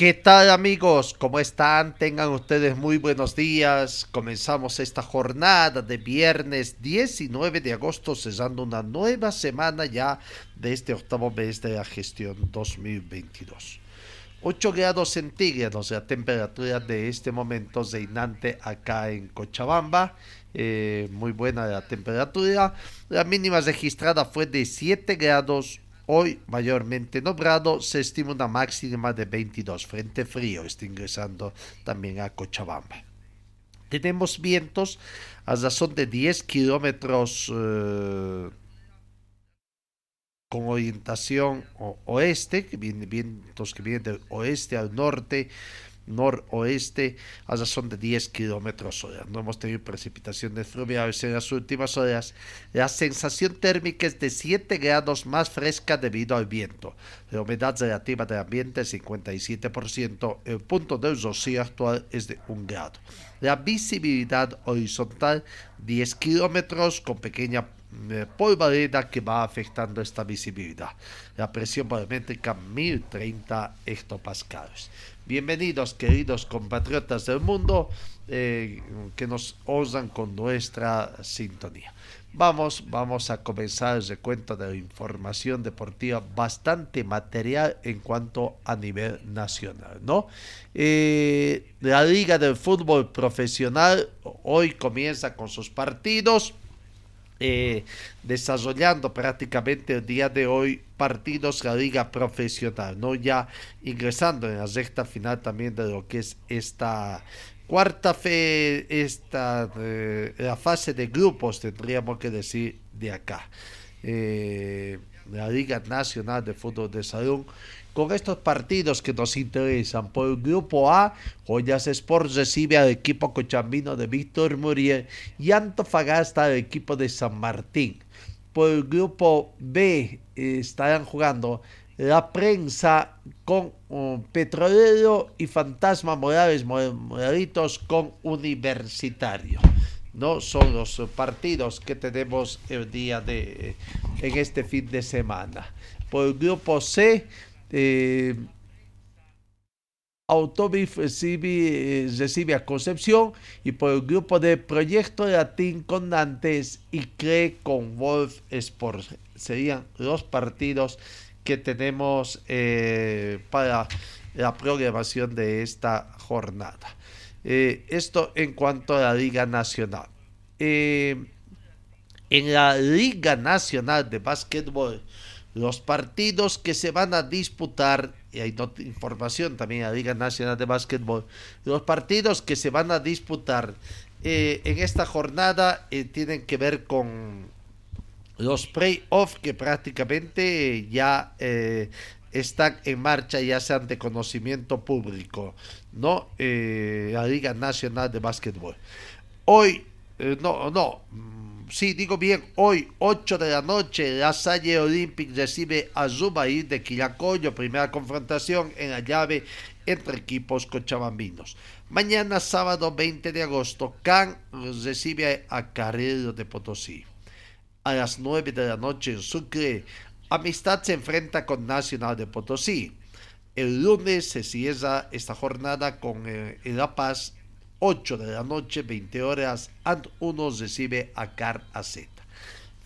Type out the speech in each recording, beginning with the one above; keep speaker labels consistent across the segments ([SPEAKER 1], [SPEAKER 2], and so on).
[SPEAKER 1] ¿Qué tal amigos? ¿Cómo están? Tengan ustedes muy buenos días. Comenzamos esta jornada de viernes 19 de agosto, cesando una nueva semana ya de este octavo mes de la gestión 2022. 8 grados centígrados la temperatura de este momento reinante acá en Cochabamba. Eh, muy buena la temperatura. La mínima registrada fue de 7 grados Hoy, mayormente nublado, se estima una máxima de 22. Frente frío está ingresando también a Cochabamba. Tenemos vientos a razón de 10 kilómetros eh, con orientación oeste, que vienen vientos que vienen del oeste al norte, noroeste a razón de 10 kilómetros hora. No hemos tenido precipitaciones fluviales en las últimas horas. La sensación térmica es de 7 grados más fresca debido al viento. La humedad relativa del ambiente es 57%. El punto del rocío actual es de 1 grado. La visibilidad horizontal 10 kilómetros con pequeña polvareda que va afectando esta visibilidad. La presión barométrica 1030 hectopascales. Bienvenidos, queridos compatriotas del mundo eh, que nos osan con nuestra sintonía. Vamos, vamos a comenzar el recuento de la información deportiva, bastante material en cuanto a nivel nacional, ¿no? Eh, la Liga del Fútbol Profesional hoy comienza con sus partidos. Eh, desarrollando prácticamente el día de hoy partidos la liga profesional, no ya ingresando en la recta final también de lo que es esta cuarta fe, esta eh, la fase de grupos tendríamos que decir de acá. Eh, la Liga Nacional de Fútbol de Salón con estos partidos que nos interesan. Por el grupo A, Joyas Sports recibe al equipo cochambino de Víctor Muriel y Antofagasta al equipo de San Martín. Por el grupo B estarán jugando la prensa con um, y Fantasma Morales Moralitos con Universitario. No son los partidos que tenemos el día de en este fin de semana. Por el grupo C, eh, Autobif recibe, recibe, a Concepción y por el grupo de Proyecto Latín con Nantes y CRE con Wolf Sports. Serían los partidos que tenemos eh, para la programación de esta jornada. Eh, esto en cuanto a la Liga Nacional. Eh, en la Liga Nacional de Básquetbol, los partidos que se van a disputar, y hay información también a Liga Nacional de Básquetbol, los partidos que se van a disputar eh, en esta jornada eh, tienen que ver con los playoffs que prácticamente ya eh, están en marcha, ya sean de conocimiento público, ¿no? la Liga Nacional de Básquetbol. Hoy, no, no sí, digo bien, hoy 8 de la noche, la Salle Olympic recibe a Zubair de Quillacoyo, primera confrontación en la llave entre equipos cochabambinos. Mañana, sábado 20 de agosto, Can recibe a Carrero de Potosí. A las 9 de la noche en Sucre, Amistad se enfrenta con Nacional de Potosí. El lunes se cierra esta jornada con eh, La Paz 8 de la noche, 20 horas, and 1 recibe a Car AZ.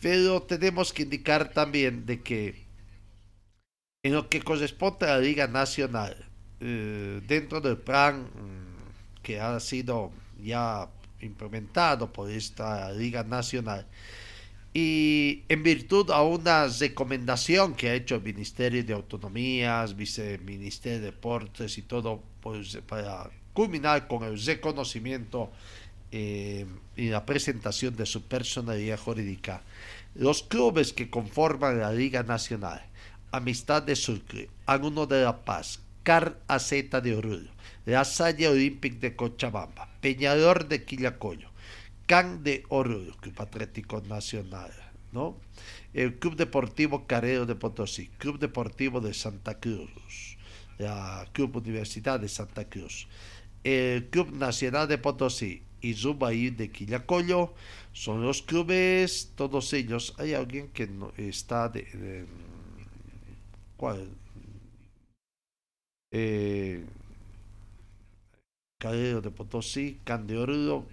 [SPEAKER 1] Pero tenemos que indicar también de que en lo que corresponde a la Liga Nacional, eh, dentro del plan que ha sido ya implementado por esta Liga Nacional y en virtud a una recomendación que ha hecho el Ministerio de Autonomías, Viceministerio de Deportes y todo, pues para culminar con el reconocimiento eh, y la presentación de su personalidad jurídica, los clubes que conforman la Liga Nacional, Amistad de Sucre, Aguno de La Paz, Car AZ de Oruro, La Salle Olympic de Cochabamba, Peñador de Quillacoyo, CAN de Oruro, Club Atlético Nacional, ¿no? El Club Deportivo Carrero de Potosí, Club Deportivo de Santa Cruz, la Club Universidad de Santa Cruz, el Club Nacional de Potosí y Zubaí de Quillacoyo son los clubes, todos ellos. Hay alguien que no está de, ¿cuál? Eh, Calero de Potosí, Can de 1,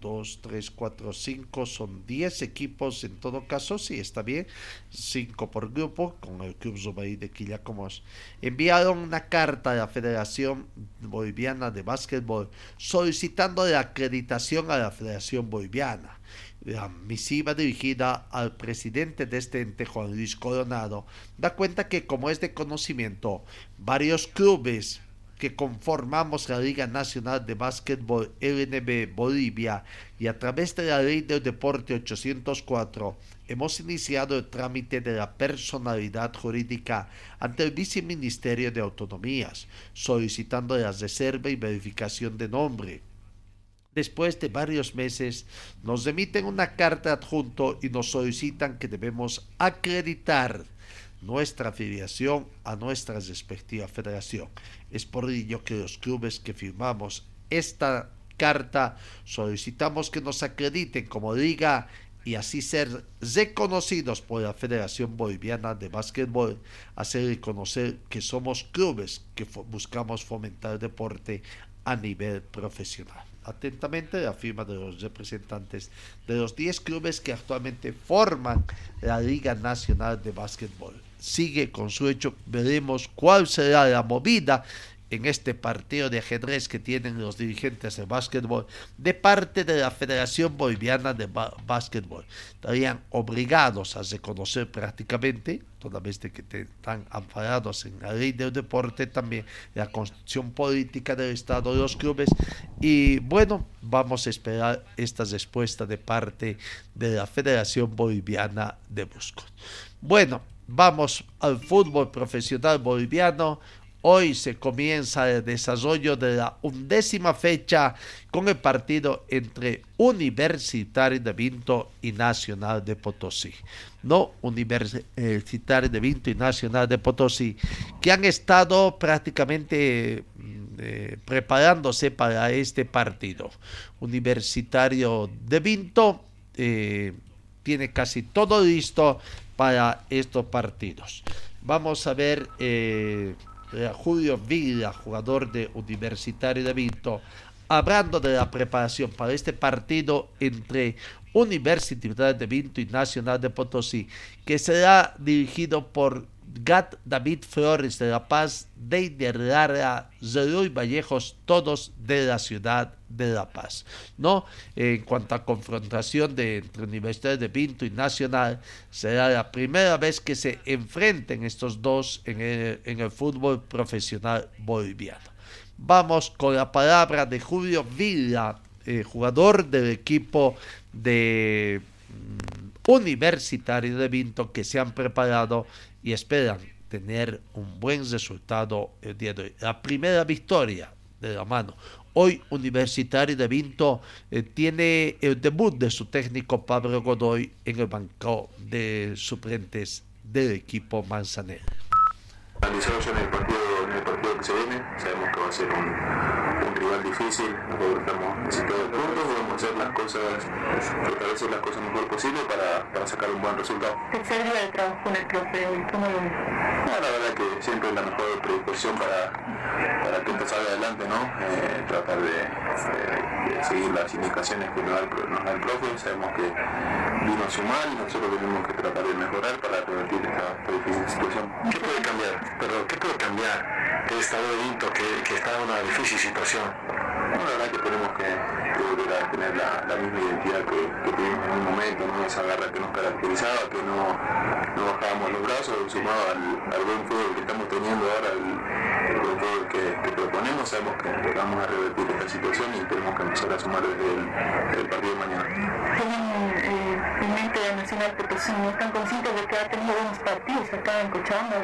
[SPEAKER 1] 2, 3, 4, 5, son 10 equipos en todo caso, sí, está bien, 5 por grupo, con el Club Zubaí de Quillacomos. Enviaron una carta a la Federación Boliviana de Básquetbol solicitando la acreditación a la Federación Boliviana. La misiva dirigida al presidente de este ente, Juan Luis Coronado, da cuenta que como es de conocimiento, varios clubes que conformamos la Liga Nacional de Básquetbol LNB Bolivia y a través de la Ley del Deporte 804 hemos iniciado el trámite de la personalidad jurídica ante el Viceministerio de Autonomías, solicitando la reserva y verificación de nombre. Después de varios meses, nos emiten una carta adjunto y nos solicitan que debemos acreditar nuestra afiliación a nuestra respectiva federación. Es por ello que los clubes que firmamos esta carta solicitamos que nos acrediten como liga y así ser reconocidos por la Federación Boliviana de Básquetbol, hacer reconocer que somos clubes que buscamos fomentar deporte a nivel profesional. Atentamente la firma de los representantes de los 10 clubes que actualmente forman la Liga Nacional de Básquetbol sigue con su hecho. Veremos cuál será la movida en este partido de ajedrez que tienen los dirigentes de básquetbol de parte de la Federación Boliviana de Básquetbol. Estarían obligados a reconocer prácticamente, toda vez que están amparados en la ley del deporte, también la constitución política del Estado de los clubes. Y bueno, vamos a esperar esta respuesta de parte de la Federación Boliviana de Buscos. Bueno, Vamos al fútbol profesional boliviano. Hoy se comienza el desarrollo de la undécima fecha con el partido entre Universitario de Vinto y Nacional de Potosí. No Universitario de Vinto y Nacional de Potosí, que han estado prácticamente mm, eh, preparándose para este partido. Universitario de Vinto eh, tiene casi todo listo para estos partidos. Vamos a ver eh, a Julio Villa, jugador de Universitario de Vinto, hablando de la preparación para este partido entre Universidad de Vinto y Nacional de Potosí, que será dirigido por Gat David Flores de La Paz, Deider Lara, Zeroy Vallejos, todos de la ciudad de La Paz. ¿no? En cuanto a confrontación de, entre Universidad de Pinto y Nacional, será la primera vez que se enfrenten estos dos en el, en el fútbol profesional boliviano. Vamos con la palabra de Julio Villa, eh, jugador del equipo de mm, Universitario de Vinto que se han preparado y esperan tener un buen resultado el día de hoy. La primera victoria de la mano. Hoy Universitario de Vinto eh, tiene el debut de su técnico Pablo Godoy en el banco de suplentes del equipo Manzanero.
[SPEAKER 2] Analizamos en el partido, en el partido que se viene, sabemos que va a ser un, un rival difícil, nosotros estamos necesitados de puntos, vamos a hacer las cosas, fortalecer las cosas mejor posible para, para sacar un buen resultado.
[SPEAKER 3] ¿Qué observa el trabajo con el profe hoy? ¿Cómo lo?
[SPEAKER 2] No, la verdad que siempre es la mejor predisposición para, para que esto salga adelante, ¿no? Eh, tratar de, de, de, seguir las indicaciones que nos da, el, nos da el profe, sabemos que vino a sumar y nosotros tenemos que tratar de mejorar para revertir esta, esta difícil situación.
[SPEAKER 4] ¿Qué puede cambiar? Pero ¿qué puede cambiar de Estado de Vinto que, que está en una difícil situación?
[SPEAKER 5] la verdad que tenemos que, tener la, misma identidad que, tuvimos en un momento, ¿no? esa garra que nos caracterizaba, que no, no bajábamos los brazos, sumado al, al buen fútbol que estamos teniendo ahora, el fútbol que, proponemos, sabemos que vamos a revertir esta situación y tenemos que empezar a sumar desde el, partido de mañana.
[SPEAKER 3] Eh, en mente de Nacional Potosí, ¿no están conscientes de que ha tenido buenos partidos acá en Cochabamba?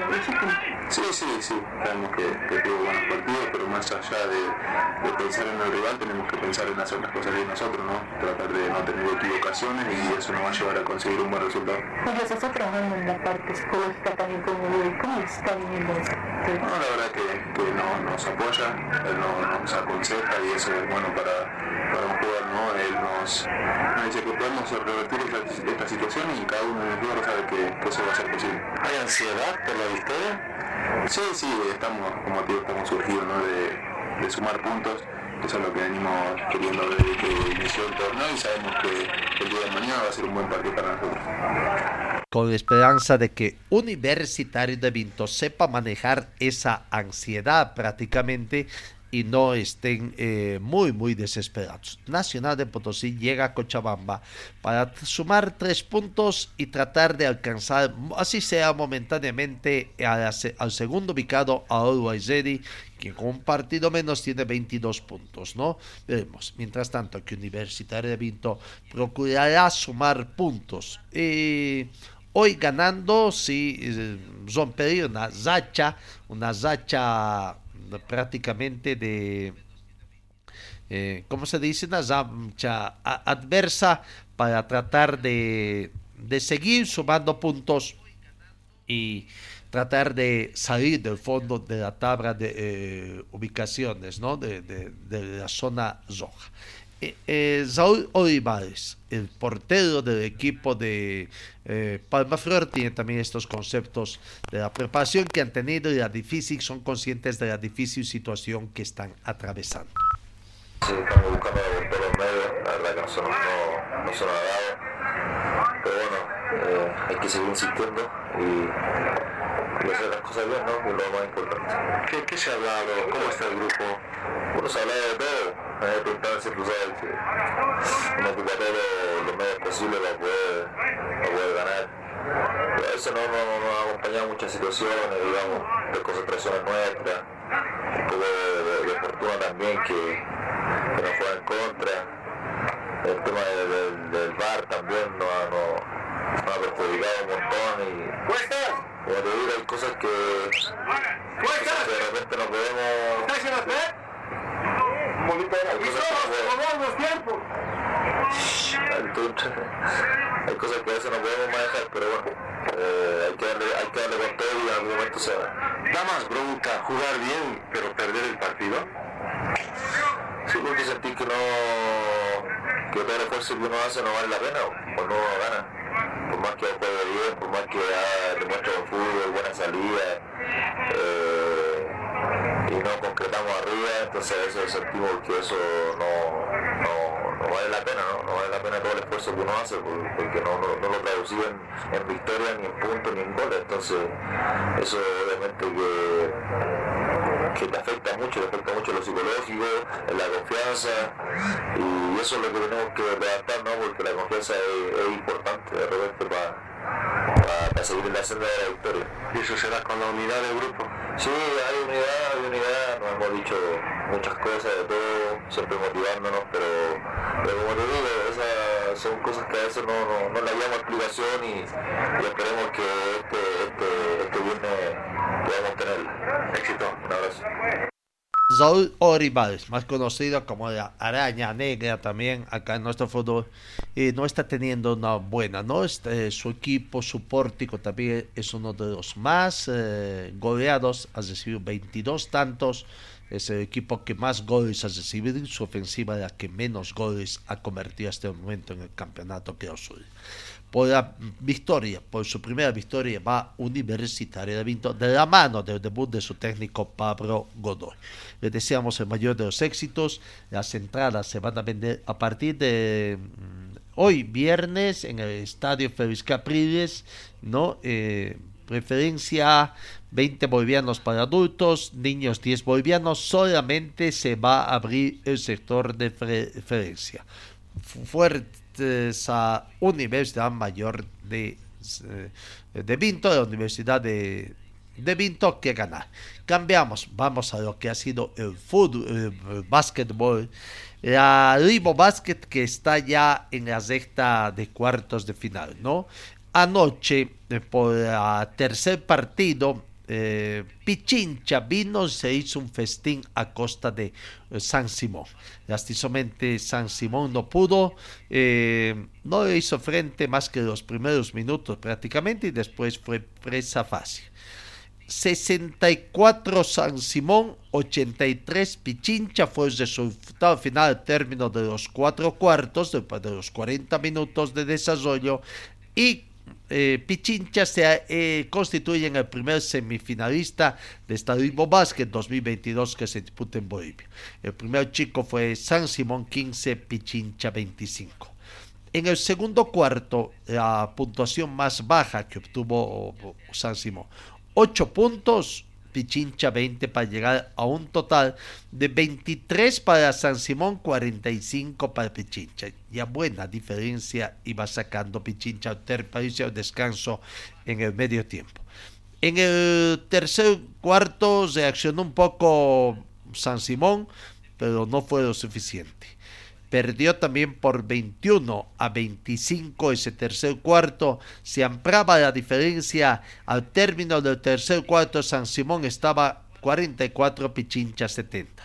[SPEAKER 5] Sí, sí, sí, sabemos que, que tuvo buenos partidos, pero más allá de, de pensar en el rival tenemos que pensar en hacer las cosas bien nosotros, ¿no? Tratar de no tener equivocaciones y eso nos va a llevar a conseguir un buen resultado.
[SPEAKER 3] Pues se está trabajando en la parte psicológica también como ¿cómo está viviendo esto?
[SPEAKER 5] No, la verdad que, que no, nos apoya, él nos, aconseja y eso es bueno para, para un jugador, ¿no? Él nos, nos dice que podemos revertir esta, esta, situación y cada uno de nosotros sabe que, que eso va a ser posible.
[SPEAKER 6] ¿Hay ansiedad por la victoria?
[SPEAKER 5] Sí, sí, estamos, como te digo, estamos surgidos, ¿no? De, de sumar puntos. Eso es lo que venimos queriendo desde que inició el torneo y sabemos que el día de mañana va a ser un buen partido para nosotros.
[SPEAKER 1] Con la esperanza de que Universitario de Vinto sepa manejar esa ansiedad prácticamente y no estén eh, muy, muy desesperados. Nacional de Potosí llega a Cochabamba para sumar tres puntos y tratar de alcanzar, así sea momentáneamente, al, segundo ubicado, a Uruguay que con un partido menos tiene 22 puntos, ¿no? Veremos. Mientras tanto, que Universitario de Vinto procurará sumar puntos. y hoy ganando, eh, rompería una zacha, una zacha prácticamente de, eh, ¿cómo se dice? Una zamcha adversa para tratar de, de seguir sumando puntos y tratar de salir del fondo de la tabla de eh, ubicaciones, ¿no? De, de, de, la zona roja. Eh, eh, Saúl Olivares, el portero del equipo de eh, Palma Flor, tiene también estos conceptos de la preparación que han tenido y la difícil, son conscientes de la difícil situación que están atravesando.
[SPEAKER 7] Sí, estamos buscando los medios, la verdad que nosotros no, no se nos ha dado, pero bueno, eh, hay que seguir insistiendo y, hacer las cosas bien, ¿no? Que es lo más importante.
[SPEAKER 6] ¿Qué, ¿Qué, se ha hablado? ¿Cómo está el grupo?
[SPEAKER 7] Bueno, se ha hablado de todo me había preguntado siempre sabes que me ocupé lo, lo menos posible para poder, para poder ganar. Pero eso no, no, no, ha acompañado muchas situaciones, digamos, de concentraciones nuestras, un poco de, de, fortuna también que, que nos fue en contra. El tema de, de, del bar también nos ha, no, nos ha perjudicado un montón y como te digo hay cosas que, cosas que de repente no podemos hay cosas que a veces no podemos manejar, pero bueno, eh, hay, que darle, hay que darle con todo y en algún momento se va.
[SPEAKER 6] ¿Da más bronca jugar bien, pero perder el partido?
[SPEAKER 7] Sí, porque sentir que no, que todo el esfuerzo que uno hace no vale la pena o, no gana. Por más que juegue bien, por más que ah, demuestre buen fútbol, buena salida. Eh, y no concretamos arriba, entonces a veces sentimos que eso no, no, no, vale la pena, ¿no? no vale la pena todo el esfuerzo que uno hace porque no, no, lo traducimos en, en, victoria, ni en puntos, ni en goles, entonces eso obviamente que, que te afecta mucho, te afecta mucho lo psicológico, la confianza y eso es lo que tenemos que adaptar, ¿no? porque la confianza es, importante de repente para para, seguir en la senda de la victoria.
[SPEAKER 6] ¿Y eso será con la unidad del grupo?
[SPEAKER 7] Sí, hay unidad, hay unidad, nos hemos dicho muchas cosas de todo, siempre motivándonos, pero, pero como te digo, esas son cosas que a veces no, no, no le damos explicación y, esperemos que este, este, este viernes podamos tener éxito. Un abrazo.
[SPEAKER 1] Saúl Oribales, más conocido como la araña negra también acá en nuestro fútbol, y no está teniendo una buena, ¿no? Este, su equipo, su pórtico también es uno de los más eh, goleados, ha recibido 22 tantos, es el equipo que más goles ha recibido y su ofensiva la que menos goles ha convertido hasta el momento en el campeonato que Azul por la victoria, por su primera victoria, va Universitario de Vinto de la mano del debut de su técnico Pablo Godoy. Le deseamos el mayor de los éxitos. Las entradas se van a vender a partir de mm, hoy, viernes, en el estadio Félix Capriles, ¿no? Eh, preferencia 20 bolivianos para adultos, niños 10 bolivianos, solamente se va a abrir el sector de preferencia. Fuertes a Universidad Mayor de, eh, de Vinto, la Universidad de, de Vinto que ganar. Cambiamos, vamos a lo que ha sido el fútbol, el básquetbol. La Ribo Basket que está ya en la sexta de cuartos de final, ¿no? Anoche, eh, por el tercer partido, eh, Pichincha vino se hizo un festín a costa de eh, San Simón. Lastimosamente San Simón no pudo, eh, no hizo frente más que los primeros minutos prácticamente y después fue presa fácil. 64 San Simón, 83 Pichincha fue el resultado final al término de los cuatro cuartos, después de los 40 minutos de desarrollo y eh, Pichincha se eh, constituye en el primer semifinalista de Estadismo Básquet 2022 que se disputa en Bolivia. El primer chico fue San Simón 15, Pichincha 25. En el segundo cuarto, la puntuación más baja que obtuvo San Simón, 8 puntos, Pichincha 20 para llegar a un total de 23 para San Simón, 45 para Pichincha. Ya buena diferencia iba sacando Pichincha al descanso en el medio tiempo. En el tercer cuarto reaccionó un poco San Simón, pero no fue lo suficiente. Perdió también por 21 a 25 ese tercer cuarto. Se ampliaba la diferencia al término del tercer cuarto. San Simón estaba 44, Pichincha 70.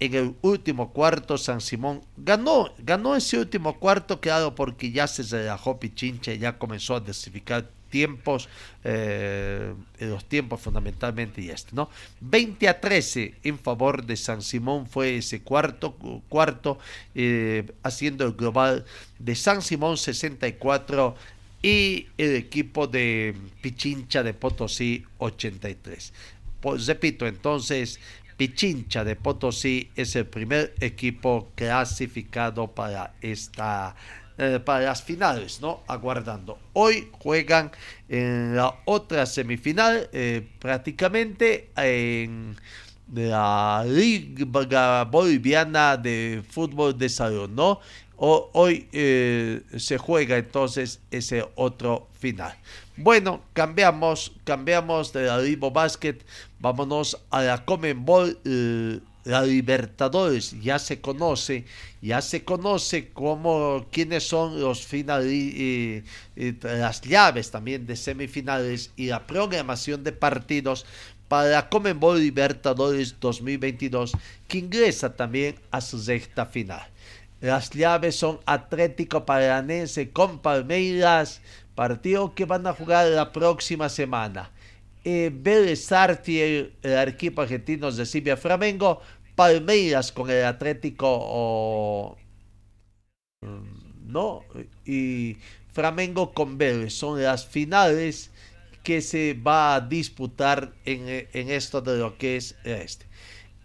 [SPEAKER 1] En el último cuarto San Simón ganó, ganó ese último cuarto, claro, porque ya se relajó Pichincha y ya comenzó a desificar tiempos, eh, los tiempos fundamentalmente y este, ¿no? 20 a 13 en favor de San Simón fue ese cuarto, cuarto eh, haciendo el global de San Simón 64 y el equipo de Pichincha de Potosí 83. Pues repito, entonces Pichincha de Potosí es el primer equipo clasificado para esta eh, para las finales, ¿no? Aguardando. Hoy juegan en la otra semifinal, eh, prácticamente en la Liga Boliviana de Fútbol de Salón, ¿no? hoy eh, se juega entonces ese otro final. Bueno, cambiamos, cambiamos de la Libo Basket, vámonos a la Common Ball la Libertadores ya se conoce, ya se conoce como quiénes son los finales, las llaves también de semifinales y la programación de partidos para la Comenbol Libertadores 2022 que ingresa también a su sexta final. Las llaves son Atlético Paranense con Palmeiras, partido que van a jugar la próxima semana eh, Vélez el, equipo argentino de Silvia Flamengo, Palmeiras con el Atlético, mm, ¿no? Y Flamengo con Vélez son las finales que se va a disputar en, esto de lo que es este.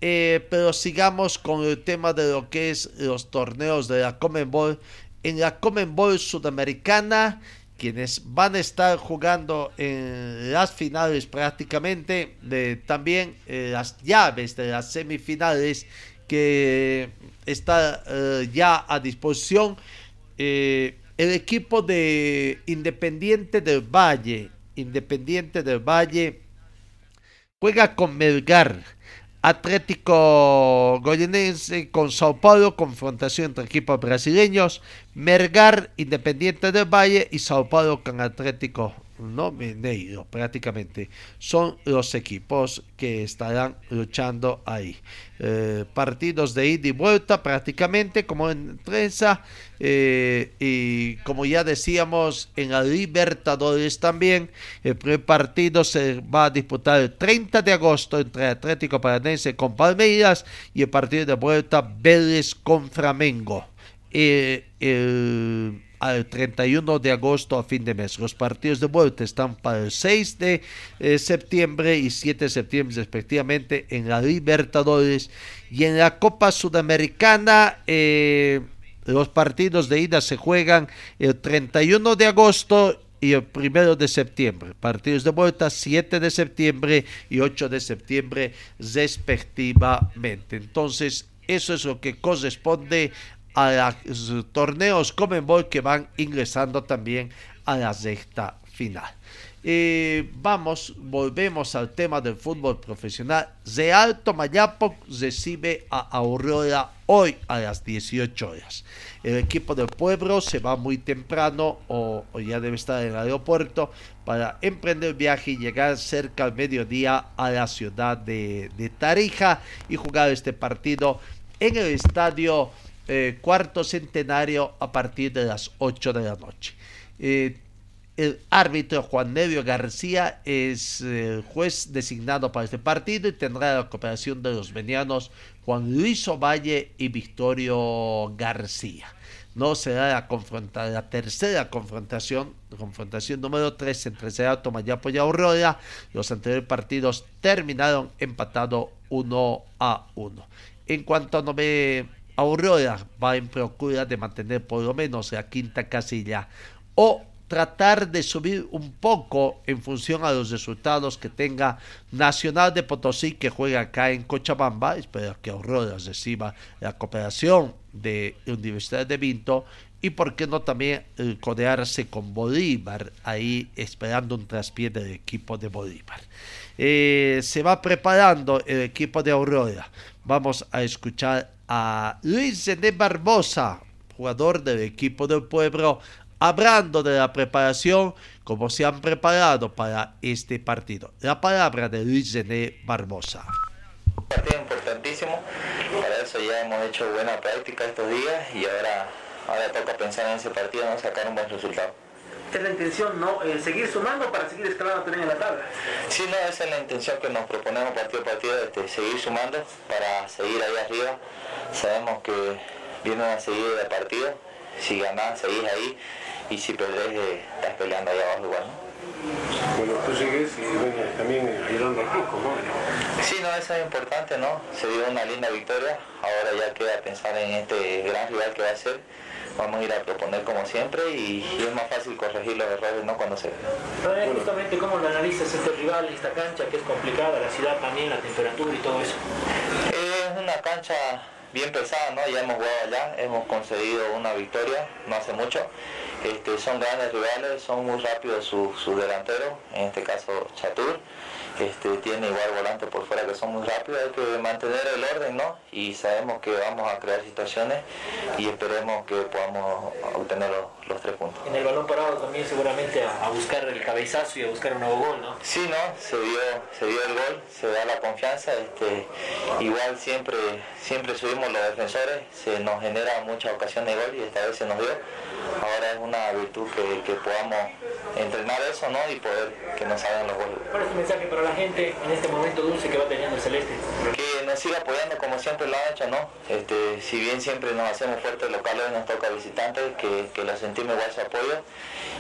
[SPEAKER 1] Eh, pero sigamos con el tema de lo que es los torneos de la Comenbol. En la Comenbol Sudamericana quienes van a estar jugando en las finales prácticamente, también eh, las llaves de las semifinales que está eh, ya a disposición. Eh, el equipo de Independiente del Valle, Independiente del Valle, juega con Melgar Atlético Goyenense con Sao Paulo, confrontación entre equipos brasileños, Mergar, Independiente del Valle y Sao Paulo con Atlético no Mineiro prácticamente. Son los equipos que estarán luchando ahí. Eh, partidos de ida y vuelta prácticamente como en trenza eh, y como ya decíamos en la Libertadores también el primer partido se va a disputar el 30 de agosto entre Atlético Paranense con Palmeiras y el partido de vuelta Vélez con Flamengo. Eh, al 31 de agosto a fin de mes. Los partidos de vuelta están para el 6 de eh, septiembre y 7 de septiembre respectivamente en la Libertadores y en la Copa Sudamericana. Eh, los partidos de ida se juegan el 31 de agosto y el primero de septiembre. Partidos de vuelta 7 de septiembre y 8 de septiembre respectivamente. Entonces, eso es lo que corresponde a los torneos Comenbol que van ingresando también a la sexta final. Eh, vamos, volvemos al tema del fútbol profesional. Real Tomayapo recibe a Aurora hoy a las 18 horas. El equipo del pueblo se va muy temprano o, ya debe estar en el aeropuerto para emprender el viaje y llegar cerca al mediodía a la ciudad de, Tarija y jugar este partido en el estadio eh, Cuarto Centenario a partir de las 8 de la noche. Eh, el árbitro Juan Nevio García es el eh, juez designado para este partido y tendrá la cooperación de los venianos Juan Luis Ovalle y Victorio García. No será la, la tercera confrontación, confrontación número 3 entre Cerrado, Tomayapo y Aurora. Los anteriores partidos terminaron empatado 1 a 1. En cuanto a Nome, Aurora va en procura de mantener por lo menos la quinta casilla o tratar de subir un poco en función a los resultados que tenga Nacional de Potosí que juega acá en Cochabamba. Espero que Aurora reciba la cooperación de Universidad de Vinto y por qué no también eh, codearse con Bolívar ahí esperando un traspié del equipo de Bolívar. Eh, se va preparando el equipo de Aurora. Vamos a escuchar a Luis de Barbosa, jugador del equipo del pueblo, hablando de la preparación, como se han preparado para este partido. La palabra de Luis René Barbosa.
[SPEAKER 8] Partido importantísimo, para eso ya hemos hecho buena práctica estos días y ahora, ahora toca pensar en ese partido, ¿no? sacar un buen resultado.
[SPEAKER 9] ¿Es la intención, no? Eh, seguir sumando para seguir escalando también en la tabla.
[SPEAKER 8] Sí, no, esa es la intención que nos proponemos partido a partido, este, seguir sumando para seguir ahí arriba. Sabemos que viene una seguida de partidos, si ganás seguís ahí y si perdés eh, estás peleando ahí abajo igual.
[SPEAKER 4] Bueno, tú sigues y bueno, también ayudando al ¿no?
[SPEAKER 8] Sí, no, eso es importante, ¿no? Se dio una linda victoria, ahora ya queda pensar en este gran rival que va a ser. Vamos a ir a proponer como siempre y, es más fácil corregir los errores ¿no? cuando se
[SPEAKER 9] ve. justamente cómo lo analizas este rival, esta cancha que es complicada, la ciudad también, la temperatura y todo eso.
[SPEAKER 8] Es una cancha bien pesada, ¿no? Ya hemos jugado allá, hemos conseguido una victoria no hace mucho. Este, son grandes rivales, son muy rápidos sus su delanteros, en este caso Chatur. Este, tiene igual volante por fuera que son muy rápidos, hay que mantener el orden, ¿no? Y sabemos que vamos a crear situaciones y esperemos que podamos obtener los, tres puntos.
[SPEAKER 9] En el balón parado también seguramente a, buscar el cabezazo y a buscar un nuevo gol, ¿no?
[SPEAKER 8] Sí, ¿no? Se dio, se dio el gol, se da la confianza, este, igual siempre, siempre subimos los defensores, se nos genera muchas ocasiones de gol y esta vez se nos dio. Ahora es una virtud que, que podamos entrenar eso, ¿no? Y poder que nos hagan los goles.
[SPEAKER 9] ¿Cuál es tu mensaje para la gente en este momento dulce que va teniendo el Celeste?
[SPEAKER 8] Que siga apoyando como siempre lo ha hecho, ¿no? Este, si bien siempre nos hacemos fuertes locales, nos toca visitantes, que, que la sentimos igual su apoyo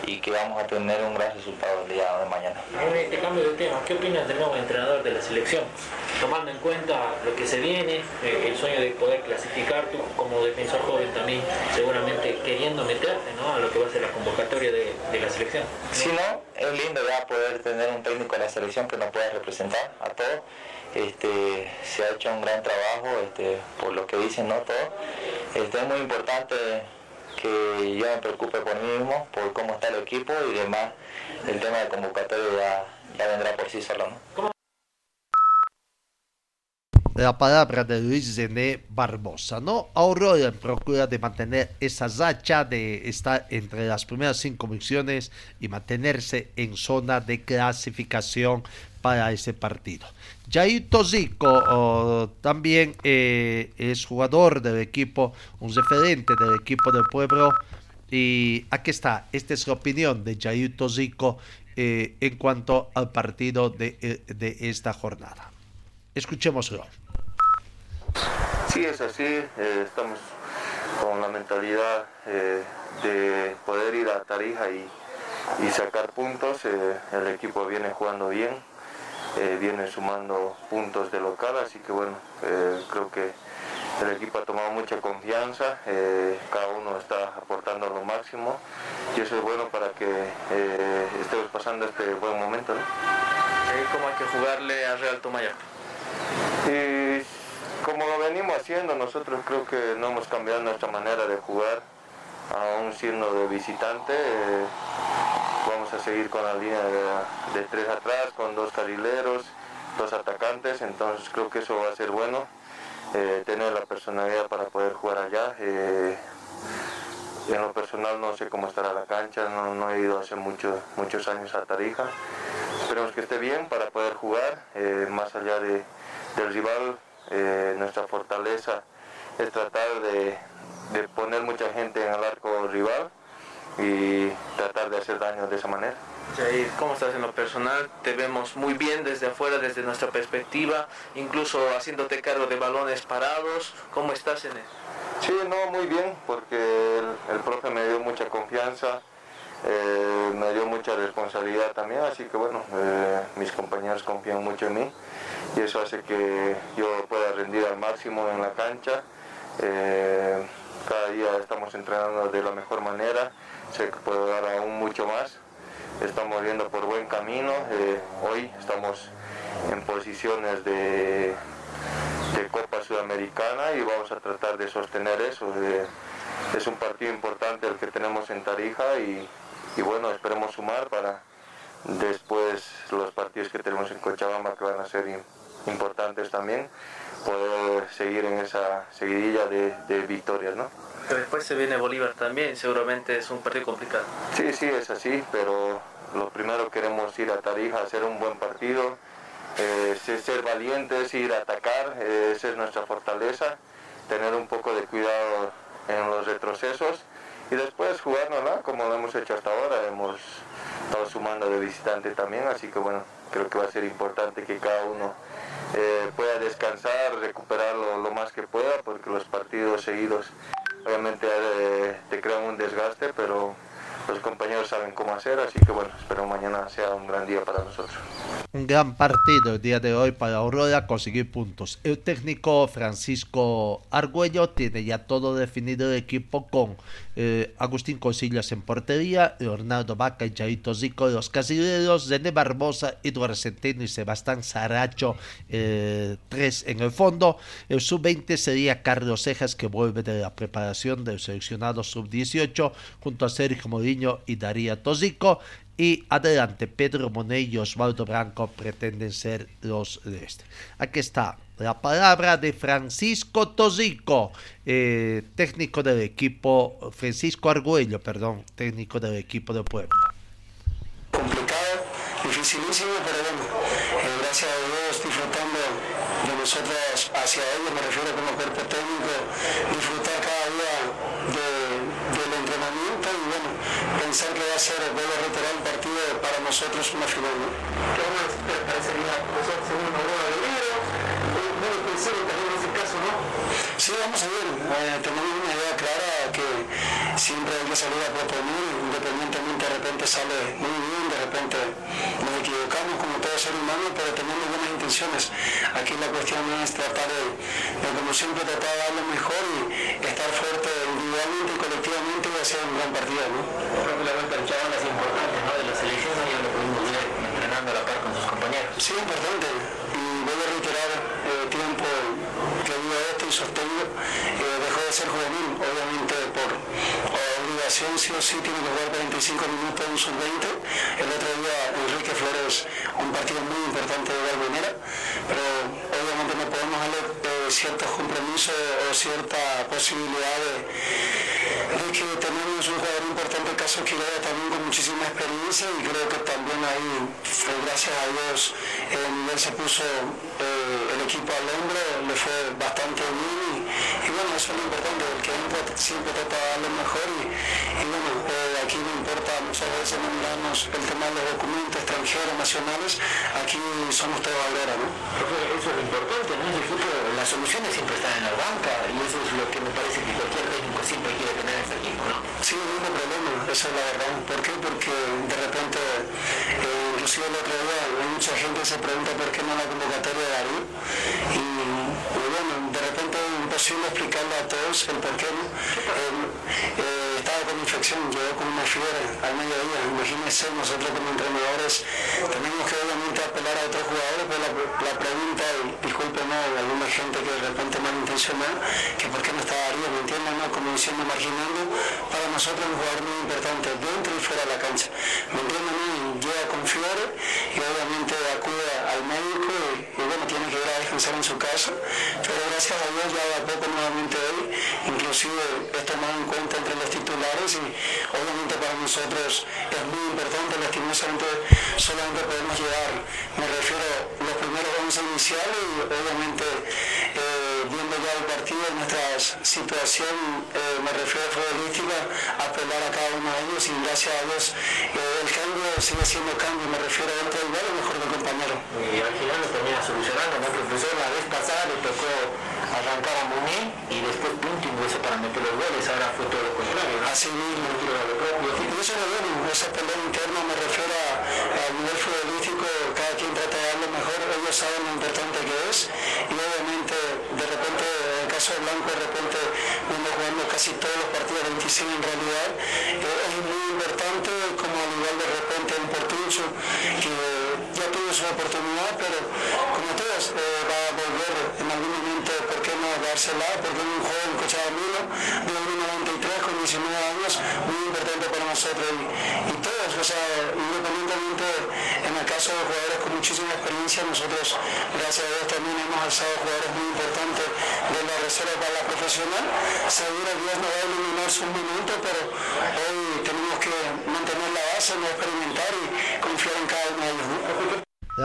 [SPEAKER 8] y que vamos a tener un gran resultado el día de mañana.
[SPEAKER 9] En este cambio de tema, ¿qué opinas del nuevo entrenador de la selección? Tomando en cuenta lo que se viene, eh, el sueño de poder clasificar, tú como defensor joven también seguramente queriendo meterte ¿no? a lo que va a ser la convocatoria de, de la selección.
[SPEAKER 8] Si no, es lindo ya poder tener un técnico de la selección que nos pueda representar a todos. Este, se ha hecho un gran trabajo, este, por lo que dicen, ¿no? Todo. Este, es muy importante que yo me preocupe por mí mismo, por cómo está el equipo y demás. El tema de convocatoria ya, vendrá por sí solo.
[SPEAKER 1] La palabra de Luis Zené Barbosa, ¿no? Aurora en procura de mantener esa racha de estar entre las primeras cinco misiones y mantenerse en zona de clasificación para ese partido. Jair Tozico también eh, es jugador del equipo, un referente del equipo del pueblo. Y aquí está, esta es la opinión de Jair Tozico eh, en cuanto al partido de, eh, de esta jornada. Escuchémoslo.
[SPEAKER 2] Sí, es así, eh, estamos con la mentalidad eh, de poder ir a Tarija y, sacar puntos. Eh, el equipo viene jugando bien, viene sumando puntos de local, así que bueno, creo que el equipo ha tomado mucha confianza, cada uno está aportando lo máximo y eso es bueno para que eh, estemos pasando este buen momento. ¿no?
[SPEAKER 10] ¿Cómo hay que jugarle a Real Tomayapo?
[SPEAKER 2] Y como lo venimos haciendo, nosotros creo que no hemos cambiado nuestra manera de jugar, aún siendo de visitante. eh, vamos a seguir con la línea de, tres atrás, con dos carrileros, dos atacantes, entonces creo que eso va a ser bueno. eh, tener la personalidad para poder jugar allá. eh, en lo personal no sé cómo estará la cancha, no, he ido hace mucho- muchos años a Tarija. Esperemos que esté bien para poder jugar, más allá de- del rival. Eh, nuestra fortaleza es tratar de, de poner mucha gente en el arco rival y tratar de hacer daño de esa manera.
[SPEAKER 10] Jair, ¿cómo estás en lo personal? Te vemos muy bien desde afuera, desde nuestra perspectiva, incluso haciéndote cargo de balones parados. ¿Cómo estás en eso?
[SPEAKER 2] Sí, no, muy bien, porque el, el profe me dio mucha confianza, eh, me dio mucha responsabilidad también, así que bueno, eh, mis compañeros confían mucho en mí y eso hace que yo pueda rendir al máximo en la cancha. Eh, cada día estamos entrenando de la mejor manera, sé que puedo dar aún mucho más, estamos yendo por buen camino, eh, hoy estamos en posiciones de de Copa Sudamericana y vamos a tratar de sostener eso. Es un partido importante el que tenemos en Tarija y, y bueno, esperemos sumar para después los partidos que tenemos en Cochabamba que van a ser importantes también, poder seguir en esa seguidilla de, de victorias, ¿no?
[SPEAKER 10] Pero después se viene Bolívar también, seguramente es un partido complicado.
[SPEAKER 2] Sí, sí, es así, pero lo primero queremos ir a Tarija hacer un buen partido, eh, ser- valientes, ir a atacar, eh, esa es nuestra fortaleza, tener un poco de cuidado en los retrocesos y después jugárnosla como lo hemos hecho hasta ahora, hemos estado sumando de visitante también, así que bueno, creo que va a ser importante que cada uno eh, pueda descansar, recuperar lo, lo más que pueda, porque los partidos seguidos obviamente eh, te crean un desgaste, pero los compañeros saben cómo hacer, así que bueno, espero mañana sea un gran día para nosotros.
[SPEAKER 1] Un gran partido el día de hoy para Aurora conseguir puntos. El técnico Francisco Argüello tiene ya todo definido el equipo con eh, Agustín Cosillas en portería, Leonardo Vaca y Jaito Zico los casileros, René Barbosa, Eduardo Centeno y Sebastián Saracho, eh, tres en el fondo. El sub-20 sería Carlos Cejas que vuelve de la preparación del seleccionado sub-18 junto a Sergio Mourinho y Daría Tosico. Y adelante, Pedro Monet y Osvaldo Branco pretenden ser los de este. Aquí está la palabra de Francisco Tosico, eh, técnico del equipo, Francisco Argüello, perdón, técnico del equipo de Puebla.
[SPEAKER 11] complicado, dificilísimo, pero bueno, eh, gracias a Dios disfrutando de nosotros hacia ellos, me refiero como cuerpo técnico, disfrutar cada día de- del entrenamiento y bueno, pensar que va a ser, vuelvo a reiterar, un partido para nosotros una. ¿no? ¿Qué parecería nosotros en una boda de libro? Bueno, pensar también en ese caso, ¿no? Sí, vamos a ver, eh, tenemos una idea clara que siempre hay que salir a proponer, independientemente de repente sale muy bien, de repente nos equivocamos como todo ser humano, pero tenemos buenas intenciones. Aquí la cuestión es tratar de, de, como siempre, tratar de dar lo mejor y estar fuerte individualmente y colectivamente y hacer un gran partido, ¿no?
[SPEAKER 12] Creo que la vuelta al Chabón es importante, ¿no? De la selección ya lo pudimos ver entrenando a la par con sus compañeros.
[SPEAKER 11] Sí, importante. Y vuelvo a reiterar eh, tiempo que digo esto y sostengo, eh, dejó de ser juvenil, obviamente por obligación sí o sí tiene que jugar 45 minutos en sub-20. El otro día Enrique Flores, un partido muy importante de igual manera, pero obviamente no podemos darle eh, ciertos compromisos o cierta posibilidad de, de que tenemos un jugador importante, caso Quiroga también con muchísima experiencia y creo que también ahí, eh, gracias a Dios, nivel se puso eh, el equipo al hombro, le fue bastante bien y, y bueno, eso es lo importante, el que entra siempre trata de dar lo mejor y, y bueno, eh, aquí no importa, muchas veces no miramos el tema de los documentos extranjeros, nacionales, aquí somos todos Aurora, ¿no?
[SPEAKER 12] Eso es lo importante, ¿no? En el fútbol las soluciones siempre están en la banca y eso es lo que me parece que cualquier técnico siempre quiere tener en este equipo, ¿no?
[SPEAKER 11] Sí, mismo problema, esa es la verdad. ¿Por qué? Porque de repente, el otro día, mucha gente se pregunta por qué no la convocatoria de Darío. Y, y bueno, de repente es imposible explicarle a todos el por qué no. Eh, estaba llegó con una fiebre al mediodía. Imagínense, nosotros como entrenadores tenemos que obviamente apelar a otros jugadores, pero la, la pregunta, y discúlpenme, alguna gente que de repente malintencionada, que por qué no está Darío, ¿me entienden? No? Como diciendo, marginando, para nosotros un jugador muy importante, dentro y fuera de la cancha. ¿Me entienden? Llega con fiebre y obviamente acude al médico y, y bueno, tiene que ir a descansar en su casa, pero gracias a Dios ya de a poco nuevamente hoy, inclusive es tomado en cuenta entre los titulares y obviamente para nosotros es muy importante, lastimosamente solamente podemos llegar, me refiero los primeros 11 iniciales y obviamente eh, viendo ya el partido, nuestra situación, eh, me refiero a futbolística, apelar a cada uno de ellos y gracias a Dios eh, el cambio sigue siendo cambio, me refiero a dentro igual o mejor que compañero.
[SPEAKER 9] Y al final lo termina solucionando, ¿no? Profesor, la vez pasada tocó arrancar a Muné y después Pinto ingresó para meter los goles, ahora fue todo lo contrario. ¿no?
[SPEAKER 11] Así mismo, y eso es lo bueno, esa pelea interna me refiero a- al nivel futbolístico, cada quien trata de dar lo mejor, ellos saben lo importante que es y obviamente de repente, en el caso de Blanco, de repente vamos jugando casi todos los partidos 25 en realidad, eh, es muy importante como al igual de repente en Portucho, que ya tuvo su oportunidad, pero como todos eh, va a volver en algún momento, ¿por qué no dársela? Porque es un joven cochabamino de 1.93 con 19 años, muy importante para nosotros y, todos, o sea, independientemente en el caso de jugadores con muchísima experiencia, nosotros gracias a Dios también hemos alzado jugadores muy importantes de la reserva para la profesional. Seguro Dios nos va a iluminar su momento, pero hoy tenemos que mantener la base, no experimentar y confiar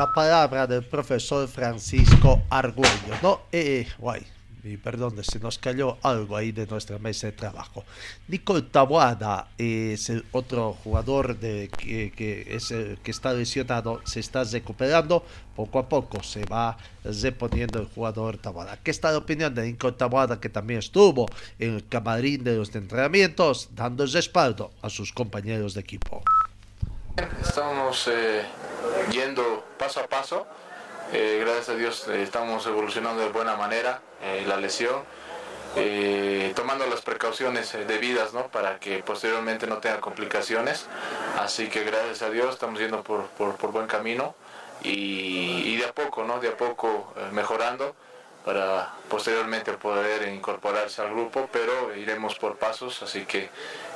[SPEAKER 1] La palabra del profesor Francisco Argüello, ¿no? Eh, guay, y perdón, se nos cayó algo ahí de nuestra mesa de trabajo. Nicole Taboada es el otro jugador de, que, que es el que está lesionado, se está recuperando, poco a poco se va reponiendo el jugador Taboada. ¿Qué está la opinión de Nicole Taboada, que también estuvo en el camarín de los entrenamientos, dando respaldo a sus compañeros de equipo?
[SPEAKER 13] Estamos eh, yendo paso a paso. Eh, gracias a Dios eh, estamos evolucionando de buena manera. la lesión, tomando las precauciones debidas ¿no? para que posteriormente no tenga complicaciones. Así que gracias a Dios estamos yendo por, por- por buen camino y, de a poco, ¿no? de a poco mejorando para posteriormente poder incorporarse al grupo, pero iremos por pasos, así que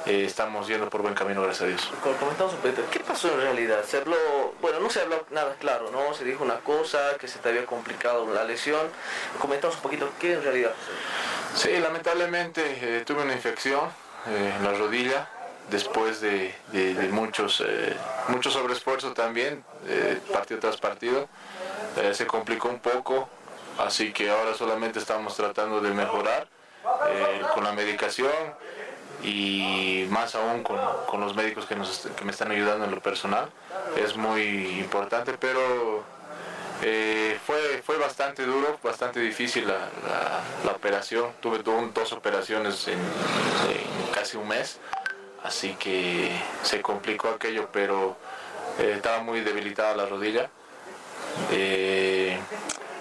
[SPEAKER 13] eh, estamos yendo por buen camino, gracias a Dios.
[SPEAKER 8] Comentamos un poquito, ¿qué pasó en realidad? Se habló, bueno, no se habló nada claro, ¿no? Se dijo una cosa, que se te había complicado la lesión. Comentamos un poquito qué en realidad.
[SPEAKER 13] Sí, lamentablemente eh, tuve una infección eh, en la rodilla después de, de- de muchos, mucho sobreesfuerzo también, partido tras partido. Se complicó un poco, así que ahora solamente estamos tratando de mejorar con la medicación y más aún con, con los médicos que, nos, que me están ayudando en lo personal. Es muy importante, pero eh, fue, fue bastante duro, bastante difícil la, la- operación. Tuve do- dos operaciones en, en casi un mes, así que se complicó aquello, pero eh, estaba muy debilitada la rodilla. Eh,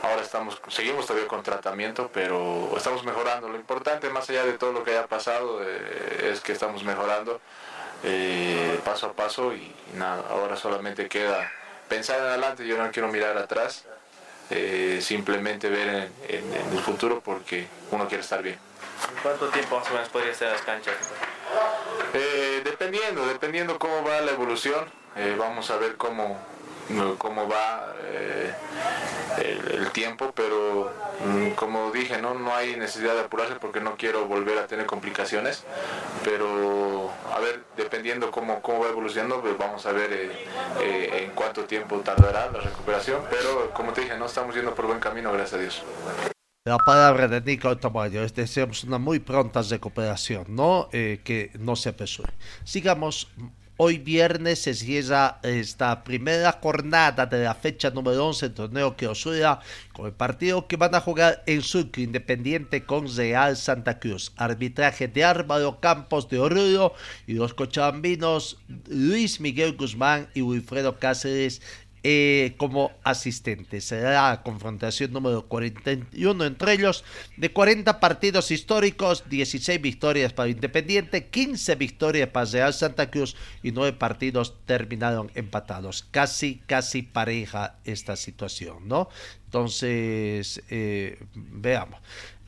[SPEAKER 13] ahora estamos, seguimos todavía con tratamiento, pero estamos mejorando. Lo importante, más allá de todo lo que haya pasado, eh, es que estamos mejorando eh, paso a paso y, nada, ahora solamente queda pensar en adelante, yo no quiero mirar atrás, eh, simplemente ver en, en- en el futuro porque uno quiere estar bien.
[SPEAKER 8] ¿En cuánto tiempo más o menos podría estar en las canchas?
[SPEAKER 13] Eh, dependiendo, dependiendo cómo va la evolución, eh, vamos a ver cómo, cómo va el, el tiempo, pero mm, como dije, ¿no? no hay necesidad de apurarse porque no quiero volver a tener complicaciones, pero a ver, dependiendo cómo, cómo va evolucionando, pues vamos a ver eh, eh, en cuánto tiempo tardará la recuperación, pero como te dije, no estamos yendo por buen camino, gracias a Dios.
[SPEAKER 1] La palabra de Nico Tamayo, les deseamos una muy pronta recuperación, ¿no? Eh, que no se apresure. Sigamos, hoy viernes se cierra esta primera jornada de la fecha número 11 del torneo que Osura con el partido que van a jugar en Sucre Independiente con Real Santa Cruz. Arbitraje de Álvaro Campos de Oruro y los cochabambinos Luis Miguel Guzmán y Wilfredo Cáceres eh, como asistente. Será la confrontación número 41 entre ellos. De 40 partidos históricos, 16 victorias para Independiente, 15 victorias para Real Santa Cruz y 9 partidos terminaron empatados. Casi, casi pareja esta situación, ¿no? Entonces, eh, veamos.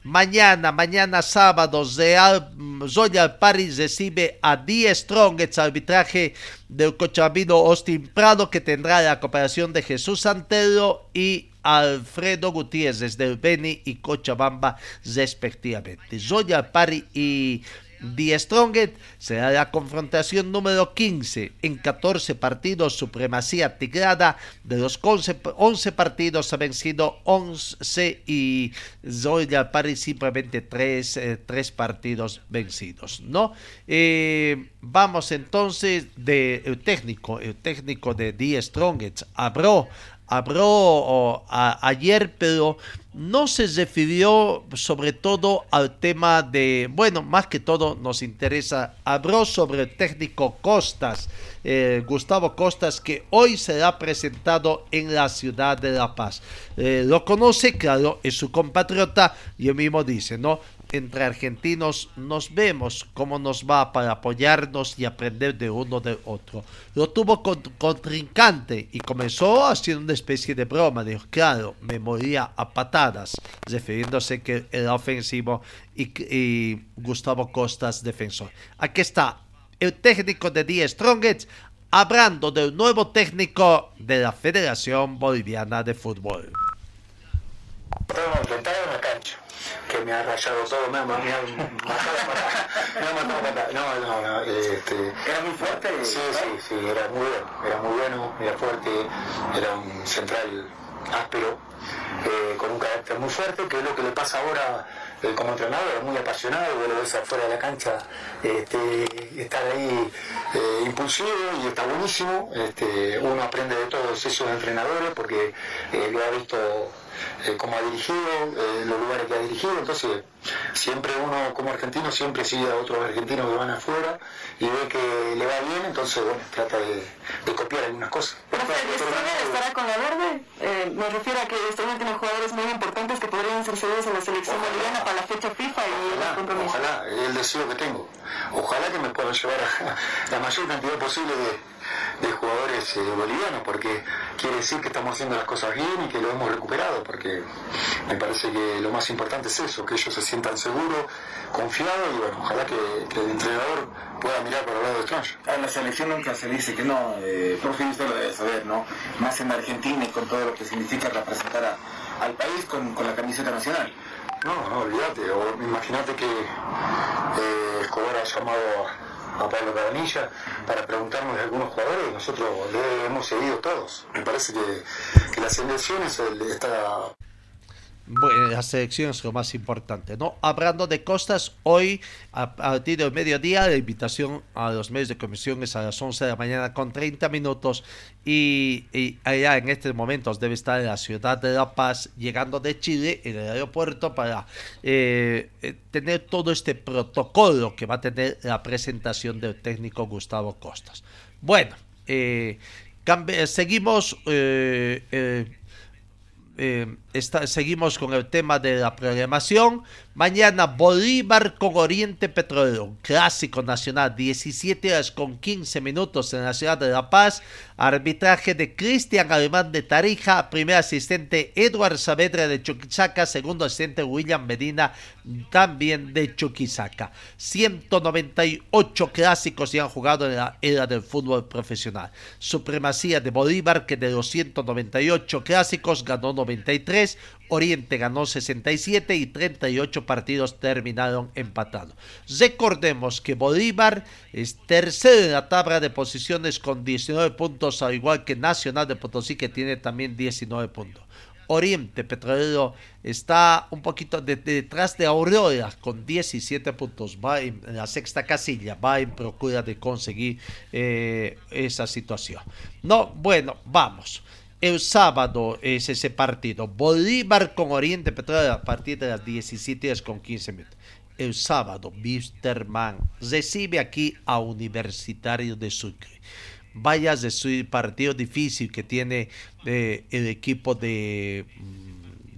[SPEAKER 1] Mañana, mañana sábado, Real, Royal recibe a Die Strongets, arbitraje del cochabambino Austin Prado, que tendrá la cooperación de Jesús Santero y Alfredo Gutiérrez del Beni y Cochabamba, respectivamente. Royal Paris y The Strongest será la confrontación número 15 en 14 partidos, supremacía tigrada. De los 11, 11 partidos ha vencido 11 y Royal Paris simplemente 3, eh, partidos vencidos. ¿no? Eh, vamos entonces de el técnico, el técnico de The Strongest, Abro habló ayer, pero no se refirió sobre todo al tema de, bueno, más que todo nos interesa, habló sobre el técnico Costas, eh, Gustavo Costas, que hoy será presentado en la ciudad de La Paz. Eh, lo conoce, claro, es su compatriota y él mismo dice, ¿no? Entre argentinos nos vemos cómo nos va para apoyarnos y aprender de uno del otro. Lo tuvo con, contrincante y comenzó haciendo una especie de broma. Dijo, claro, me moría a patadas, refiriéndose que era ofensivo y, Gustavo Costas defensor. Aquí está el técnico de Die Strongest hablando del nuevo técnico de la Federación Boliviana de Fútbol
[SPEAKER 14] me ha rayado todo, me ha, matado, me ha, No, no, no. Este,
[SPEAKER 15] ¿Era muy fuerte?
[SPEAKER 14] Sí, sí, sí, era muy bueno, era muy bueno, era fuerte, era un central áspero, eh, con un carácter muy fuerte, que es lo que le pasa ahora eh, como entrenador, muy apasionado, vos lo ves afuera de la cancha, este, estar ahí eh, impulsivo y está buenísimo. Este, uno aprende de todos esos entrenadores porque lo ha visto eh, cómo ha dirigido, eh, los lugares que ha dirigido, entonces siempre uno como argentino siempre sigue a otros argentinos que van afuera y ve que le va bien, entonces bueno, trata de, copiar algunas cosas.
[SPEAKER 3] estará con la verde? Eh, me refiero a que Estrella tiene jugadores muy importantes que podrían ser cedidos en la selección boliviana para la fecha FIFA y
[SPEAKER 14] ojalá, el compromiso. Ojalá, el deseo que tengo. Ojalá que me puedan llevar a la mayor cantidad posible de de jugadores eh, bolivianos, porque quiere decir que estamos haciendo las cosas bien y que lo hemos recuperado, porque me parece que lo más importante es eso, que ellos se sientan seguros, confiados y bueno, ojalá que, el entrenador pueda mirar para el lado extraño.
[SPEAKER 15] A la selección nunca se dice que no, eh, profe, usted lo debe saber, ¿no? Más en Argentina y con todo lo que significa representar al país con, la camiseta nacional.
[SPEAKER 14] No, no, olvídate, imagínate que eh, Escobar ha llamado a Pablo Cabanilla para preguntarnos de algunos jugadores y nosotros le hemos seguido todos. Me parece que, que las elecciones está
[SPEAKER 1] bueno, la selección es lo más importante, ¿no? Hablando de Costas, hoy a partir del mediodía la invitación a los medios de comisión es a las 11 de la mañana con 30 minutos y, allá en estos momentos debe estar en la ciudad de La Paz llegando de Chile en el aeropuerto para eh, eh, tener todo este protocolo que va a tener la presentación del técnico Gustavo Costas. Bueno, eh, seguimos eh, seguimos con el tema de la programación. Mañana Bolívar con Oriente Petrolero, clásico nacional, 17 horas con 15 minutos en la ciudad de La Paz. Arbitraje de Cristian Alemán de Tarija, primer asistente Edward Saavedra de Chuquisaca, segundo asistente William Medina también de Chuquisaca. 198 clásicos ya han jugado en la era del fútbol profesional. Supremacía de Bolívar que de los 198 clásicos ganó 93 Oriente ganó 67 y 38 partidos terminaron empatados. Recordemos que Bolívar es tercero en la tabla de posiciones con 19 puntos, al igual que Nacional de Potosí que tiene también 19 puntos. Oriente Petrolero está un poquito detrás de Aurora con 17 puntos, va en, la sexta casilla, va en procura de conseguir eh, esa situación. No, bueno, vamos. El sábado es ese partido. Bolívar con Oriente Petróleo a partir de las 17 horas con 15 minutos. El sábado, Wisterman recibe aquí a Universitario de Sucre. vayas de su partido difícil que tiene eh, el equipo de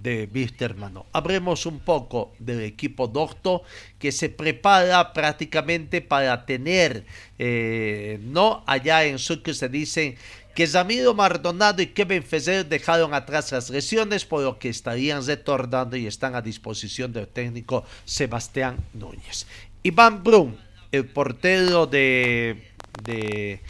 [SPEAKER 1] de Wisterman. Hablemos un poco del equipo Docto que se prepara prácticamente para tener, eh, no allá en que se dice que Zamiro Mardonado y Kevin Fezer dejaron atrás las lesiones, por lo que estarían retornando y están a disposición del técnico Sebastián Núñez. Iván Brun, el portero de, de,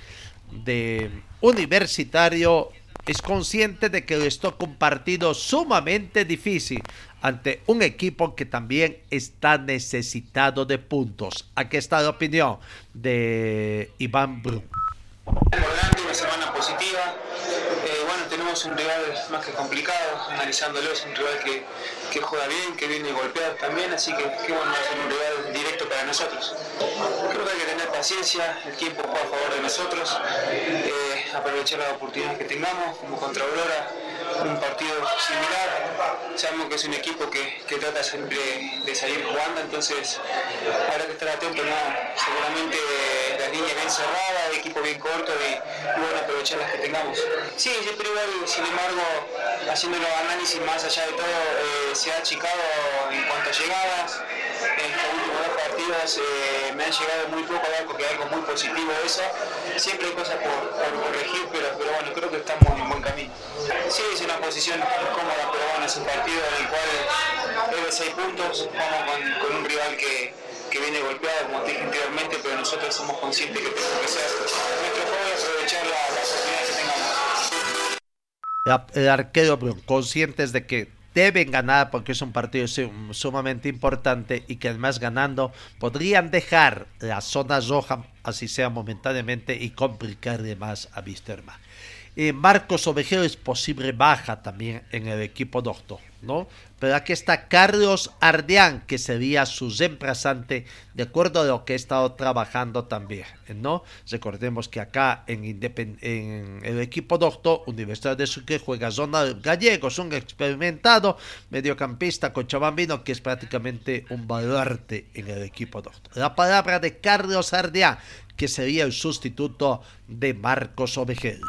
[SPEAKER 1] de Universitario, es consciente de que les toca un partido sumamente difícil ante un equipo que también está necesitado de puntos. Aquí está la opinión de Iván Brun.
[SPEAKER 16] Positiva. Eh, bueno, tenemos un rival más que complicado, analizándolo, es un rival que, que juega bien, que viene a golpear también, así que qué bueno ser un rival directo para nosotros. Creo que hay que tener paciencia, el tiempo juega a favor de nosotros. Eh, aprovechar las oportunidades que tengamos, como contra Aurora, un partido similar. Sabemos que es un equipo que, que, trata siempre de salir jugando, entonces habrá que estar atento, ¿no? seguramente las líneas bien cerradas, el equipo bien corto y, bueno, aprovechar las que tengamos. Sí, siempre igual, sin embargo, haciendo los análisis más allá de todo, eh, se ha achicado en cuanto a llegadas. En estos últimos dos partidos eh, me han llegado muy poco a porque algo muy positivo eso. Siempre hay cosas por, corregir, pero, pero bueno, creo que estamos en buen camino. Sí, es una posición incómoda, pero bueno, es un partido en el cual es de seis puntos, vamos con, un rival que, que, viene golpeado, como te dije anteriormente, pero nosotros somos conscientes que tenemos que ser nuestro juego y aprovechar la, la oportunidad que tengamos.
[SPEAKER 1] El arquero, conscientes de que deben ganar porque es un partido sumamente importante y que además ganando podrían dejar la zona roja, así sea momentáneamente, y complicarle más a Wisterman. Eh, Marcos Ovejero es posible baja también en el equipo doctor, ¿no? Pero aquí está Carlos Ardeán, que sería su reemplazante, de acuerdo a lo que he estado trabajando también, ¿no? Recordemos que acá en, el equipo doctor, Universidad de Sucre, juega Zona Gallegos, un experimentado mediocampista cochabambino que es prácticamente un baluarte en el equipo doctor. La palabra de Carlos Ardeán, que sería el sustituto de Marcos Ovejero.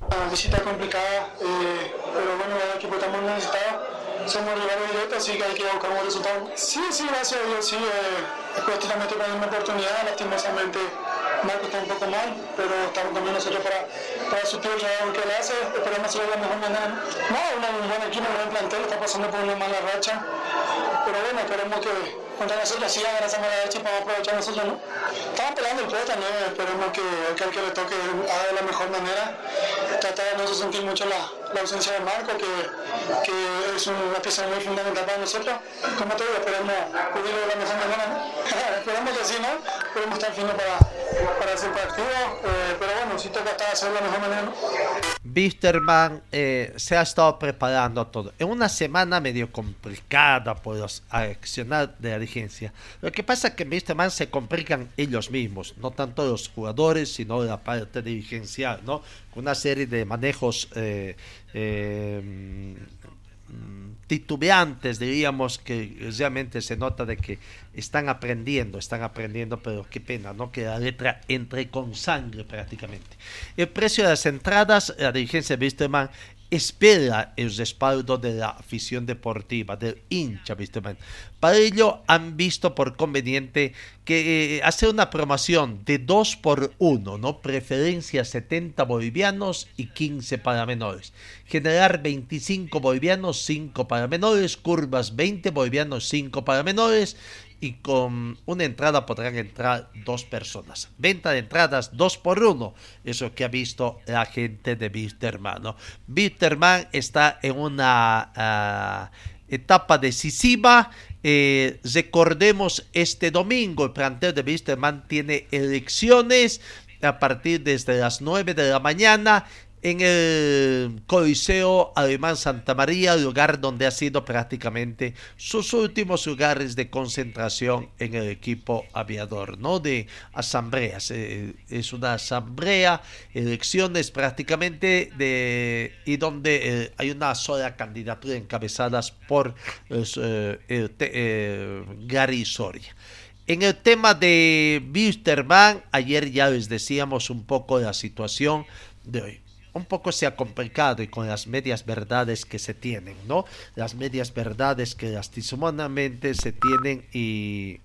[SPEAKER 11] Una visita complicada, eh, pero bueno, el equipo estamos necesitados. Somos rivales directos, así que hay que buscar un resultado. Sí, sí, gracias a Dios, sí. Eh, es cuestión de una oportunidad, lastimosamente Marco está un poco mal, pero estamos también nosotros para, para suplir el trabajo que le hace. Esperemos hacerlo de la mejor manera. No, un buen equipo, un buen plantel, está pasando por una mala racha. Pero bueno, esperemos que contra nosotros sigan esa mala racha y podamos aprovechar nosotros, ¿no? Estamos peleando el puesto también, esperemos que, que al que le toque haga de la mejor manera. Tratar de no sentir mucho la, la ausencia de Marco, que, que es una pieza muy fundamental para nosotros. Como te digo, esperemos cubrirlo de la mejor manera, ¿no? esperemos que sí, ¿no? Esperemos estar fino para para ese partido, eh, pero bueno, si toca hacerlo de la mejor manera.
[SPEAKER 1] Bisterman eh, se ha estado preparando todo. En una semana medio complicada por los accionar de la dirigencia. Lo que pasa es que en Bisterman se complican ellos mismos, no tanto los jugadores, sino la parte dirigencial, ¿no? Con una serie de manejos eh, Mm, titubeantes, diríamos que realmente se nota de que están aprendiendo, están aprendiendo, pero qué pena, ¿no? Que la letra entre con sangre prácticamente. El precio de las entradas, la dirigencia de Wisterman espera el respaldo de la afición deportiva, del hincha, Para ello han visto por conveniente que eh, hacer una promoción de 2 por 1, ¿no? Preferencia 70 bolivianos y 15 para menores. Generar 25 bolivianos, 5 para menores, curvas 20 bolivianos, 5 para menores y con una entrada podrán entrar dos personas. Venta de entradas dos por uno. Eso que ha visto la gente de Bitterman. ¿no? está en una ah, etapa decisiva. Eh, recordemos este domingo el plantel de Bitterman tiene elecciones a partir desde las 9 de la mañana en el Coliseo Alemán Santa María, lugar donde ha sido prácticamente sus últimos lugares de concentración en el equipo aviador, ¿no? De asambleas. Eh, es una asamblea, elecciones prácticamente de y donde eh, hay una sola candidatura encabezadas por eh, Gary Soria. En el tema de Wisterman, ayer ya les decíamos un poco la situación de hoy. Un poco se ha complicado y con las medias verdades que se tienen, ¿no? Las medias verdades que lastimosamente se tienen y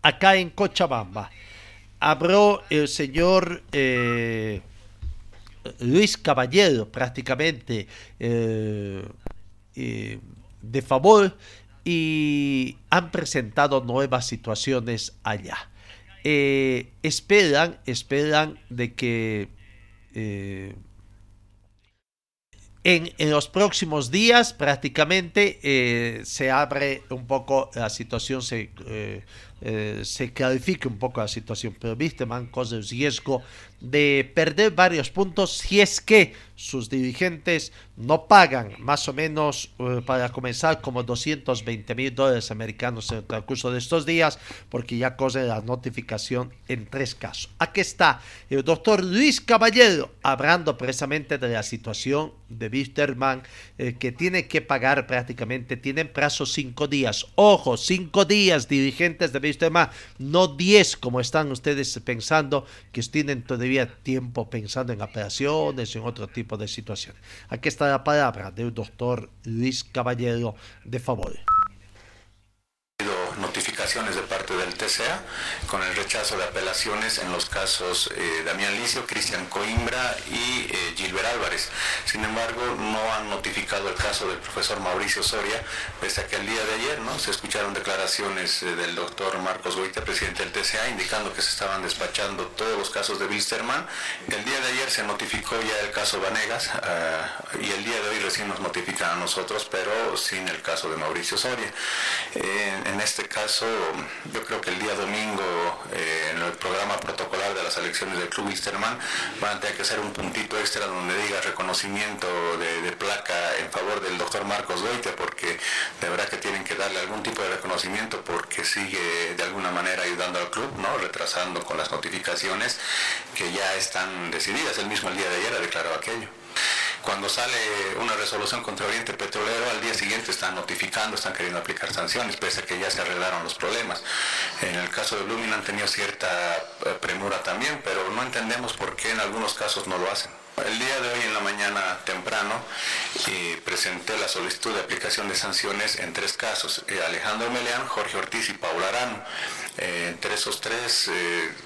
[SPEAKER 1] acá en Cochabamba habló el señor eh, Luis Caballero prácticamente eh, eh, de favor y han presentado nuevas situaciones allá. esperan, esperan de que en, los próximos días prácticamente se abre un poco la situación, se, eh, se clarifique un poco la situación. Pero man corre el riesgo de perder varios puntos si es que sus dirigentes no pagan más o menos eh, para comenzar como 220 mil dólares americanos en el transcurso de estos días porque ya corre la notificación en tres casos. Aquí está el doctor Luis Caballero hablando precisamente de la situación de Wisterman eh, que tiene que pagar prácticamente, tienen plazo cinco días. Ojo, cinco días dirigentes de Wisterman, no diez como están ustedes pensando que tienen todavía tiempo pensando en operaciones, en otro tipo de situaciones. Aquí está la palabra del doctor Luis Caballero de Favor
[SPEAKER 5] de parte del TCA con el rechazo de apelaciones en los casos eh, Damián Licio, Cristian Coimbra y eh, Gilbert Álvarez. Sin embargo, no han notificado el caso del profesor Mauricio Soria, pese a que el día de ayer ¿no? se escucharon declaraciones eh, del doctor Marcos Goita, presidente del TCA, indicando que se estaban despachando todos los casos de Wilstermann. El día de ayer se notificó ya el caso Vanegas y el día de hoy recién nos notifican a nosotros, pero sin el caso de Mauricio Soria. en este caso, yo creo que el día domingo eh, en el programa protocolar de las elecciones del Club Wisterman van a tener que hacer un puntito extra donde diga reconocimiento de, placa en favor del doctor Marcos Goite, porque de verdad que tienen que darle algún tipo de reconocimiento porque sigue de alguna manera ayudando al club, ¿no? retrasando con las notificaciones que ya están decididas. El mismo el día de ayer ha declarado aquello cuando sale una resolución contra Oriente Petrolero, al día siguiente están notificando, están queriendo aplicar sanciones, pese a que ya se arreglaron los problemas. En el caso de Blooming han tenido cierta eh, premura también, pero no entendemos por qué en algunos casos no lo hacen. El día de hoy en la mañana temprano eh, presenté la solicitud de aplicación de sanciones en tres casos, eh, Alejandro Meleán, Jorge Ortiz y Paula Arano. Eh, entre esos tres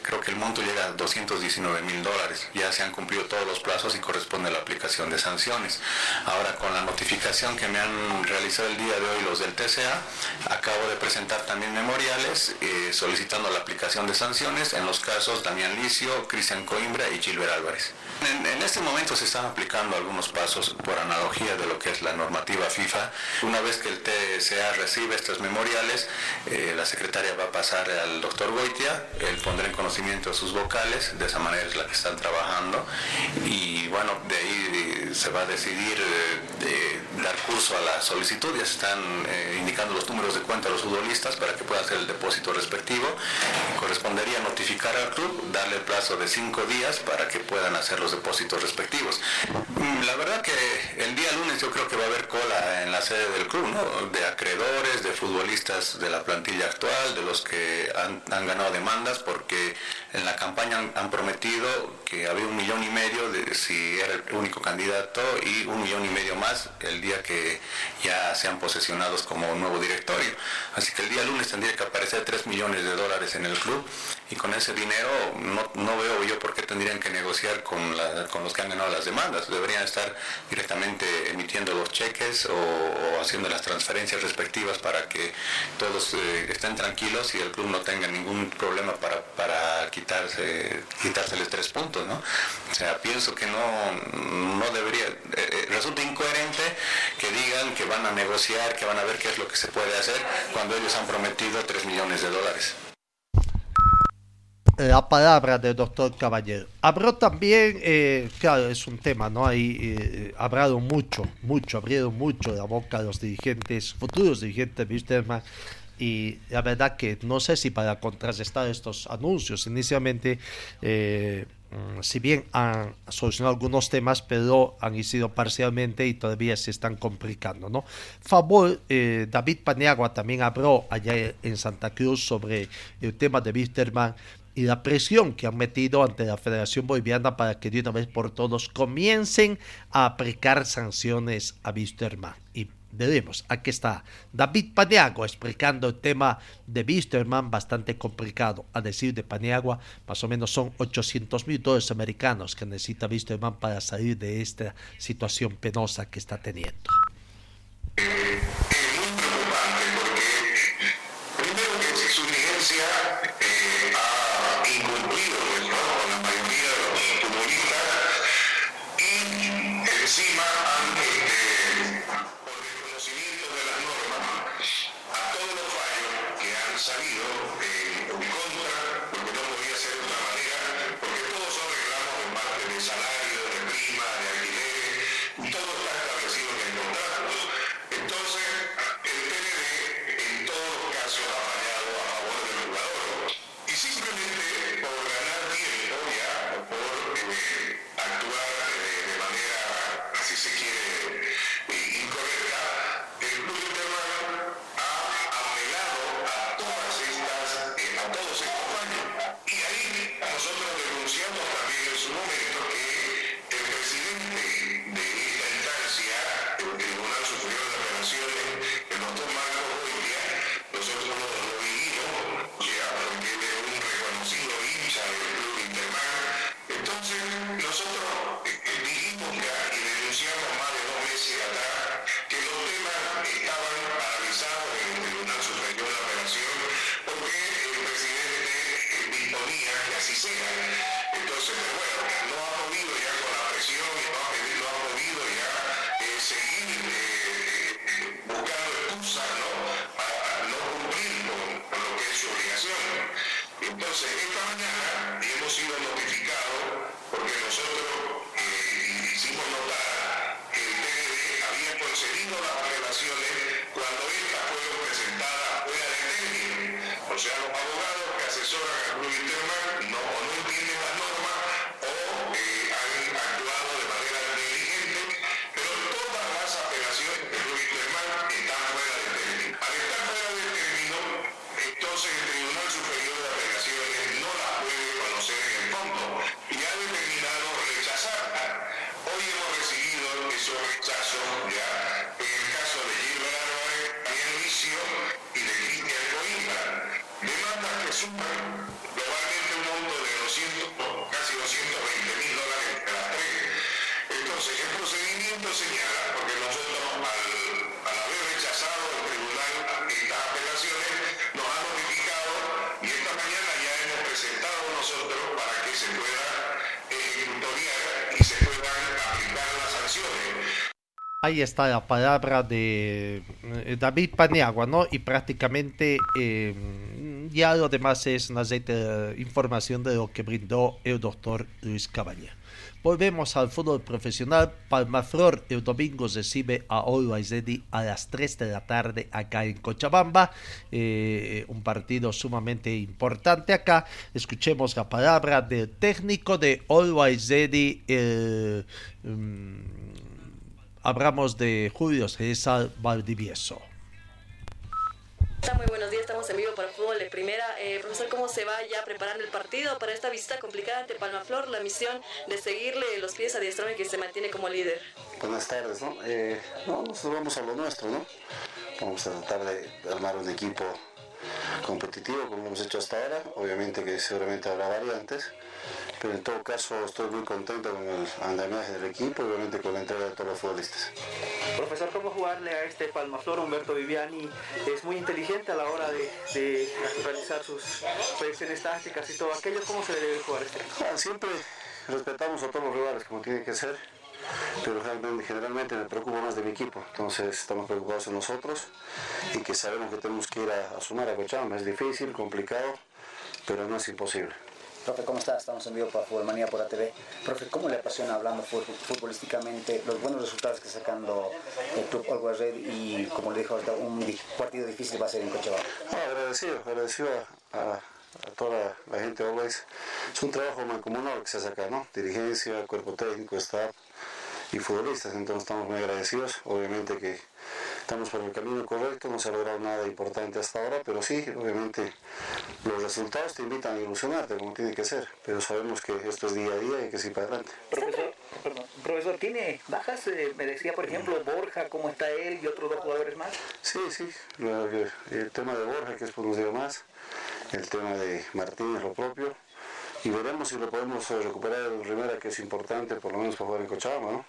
[SPEAKER 5] creo que el monto llega a 219 mil dólares. Ya se han cumplido todos los plazos y corresponde la aplicación de sanciones. Ahora con la notificación que me han realizado el día de hoy los del TCA, acabo de presentar también memoriales solicitando la aplicación de sanciones en los casos Damián Licio, Cristian Coimbra y Gilbert Álvarez. En, este momento se están aplicando algunos pasos por analogía de lo que es la normativa FIFA. Una vez que el TSA recibe estos memoriales, eh, la secretaria va a pasar al doctor Goitia, él pondrá en conocimiento a sus vocales, de esa manera es la que están trabajando y bueno, de ahí se va a decidir eh, dar curso a la solicitud, ya se están eh, indicando los números de cuenta a los futbolistas para que puedan hacer el depósito respectivo. Correspondería notificar al club, darle el plazo de cinco días para que puedan hacer los depósitos respectivos. Mm, la verdad que el día lunes yo creo que va a haber cola en la sede del club, ¿no? De acreedores, de futbolistas de la plantilla actual, de los que han, ganado demandas, porque en la campaña han, prometido que había un millón y medio de si era el único candidato y un millón y medio más el día que ya sean posesionados como nuevo directorio. Así que el día lunes tendría que aparecer 3 millones de dólares en el club y con ese dinero no, no veo yo por qué tendrían que negociar con con, los que han ganado las demandas. Deberían estar directamente emitiendo los cheques o, haciendo las transferencias respectivas para que todos eh, estén tranquilos y el club no tenga ningún problema para, para quitarse, quitárseles tres puntos. ¿no? O sea, pienso que no, no debería, eh, eh, resulta incoherente que digan que van a negociar, que van a ver qué es lo que se puede hacer cuando ellos han prometido 3 millones de dólares
[SPEAKER 1] la palabra del doctor Caballero. Habló también, eh, claro, es un tema, ¿no? Ahí eh, hablado mucho, mucho, abrieron mucho la boca a los dirigentes, futuros dirigentes de Wisterman, y la verdad que no sé si para contrarrestar estos anuncios, inicialmente eh,
[SPEAKER 17] si bien han solucionado algunos temas, pero han sido parcialmente y todavía se están complicando. ¿no? Favor, eh, David Paniagua también habló allá en Santa Cruz sobre el tema de Wisterman y la presión que han metido ante la Federación Boliviana para que de una vez por todos comiencen a aplicar sanciones a Wisterman. Y veremos, aquí está David Paniagua explicando el tema de Wisterman, bastante complicado. A decir de Paniagua, más o menos son 800 mil dólares americanos que necesita Wisterman para salir de esta situación penosa que está teniendo. Ahí está la palabra de eh, David Paniagua, ¿no? Y prácticamente eh, ya lo demás es una información de lo que brindó el doctor Luis Caballero. Volvemos al fútbol profesional. Palmaflor el domingo recibe a Always a las 3 de la tarde acá en Cochabamba. Eh, un partido sumamente importante acá. Escuchemos la palabra del técnico de Always Ready. Mm, hablamos de Julio César Valdivieso.
[SPEAKER 18] Muy buenos días, estamos en vivo para Fútbol de Primera. Eh, profesor, ¿cómo se va ya preparando el partido para esta visita complicada ante Palmaflor? La misión de seguirle los pies a Diestrome que se mantiene como líder.
[SPEAKER 6] Buenas tardes, ¿no? Eh, no, nosotros vamos a lo nuestro, ¿no? Vamos a tratar de armar un equipo competitivo como lo hemos hecho hasta ahora. Obviamente que seguramente habrá variantes pero en todo caso estoy muy contento con el andamiaje del equipo y obviamente con la entrega de todos los futbolistas.
[SPEAKER 19] Profesor, ¿cómo jugarle a este Palmaflor Humberto Viviani? Es muy inteligente a la hora de, realizar sus proyecciones tácticas y todo aquello. ¿Cómo se debe jugar este?
[SPEAKER 6] Ah, siempre respetamos a todos los rivales como tiene que ser pero generalmente me preocupo más de mi equipo, entonces estamos preocupados en nosotros y que sabemos que tenemos que ir a, sumar a Cochabamba, es difícil, complicado, pero no es imposible.
[SPEAKER 20] Profe, ¿cómo está? Estamos en vivo para Fútbolmanía por ATV. Profe, ¿cómo le apasiona hablando futbolísticamente los buenos resultados que está sacando el Club Always Red y, como le dijo un partido difícil va a ser en Cochabamba?
[SPEAKER 6] agradecido, agradecido a, toda la gente de Always. Es un trabajo mancomunado que se acá, ¿no? Dirigencia, cuerpo técnico, staff y futbolistas. Entonces estamos muy agradecidos. Obviamente que estamos por el camino correcto, no se ha logrado nada importante hasta ahora, pero sí, obviamente los resultados te invitan a ilusionarte como tiene que ser, pero sabemos que esto es día a día y que seguir para adelante.
[SPEAKER 20] Profesor, perdón, profesor, ¿tiene bajas? Eh, me decía, por ejemplo, Borja, ¿cómo está él y otros dos jugadores más?
[SPEAKER 6] Sí, sí, el tema de Borja, que es por un día más, el tema de Martínez, lo propio, y veremos si lo podemos eh, recuperar en Rivera, que es importante, por lo menos para jugar en Cochabamba, ¿no?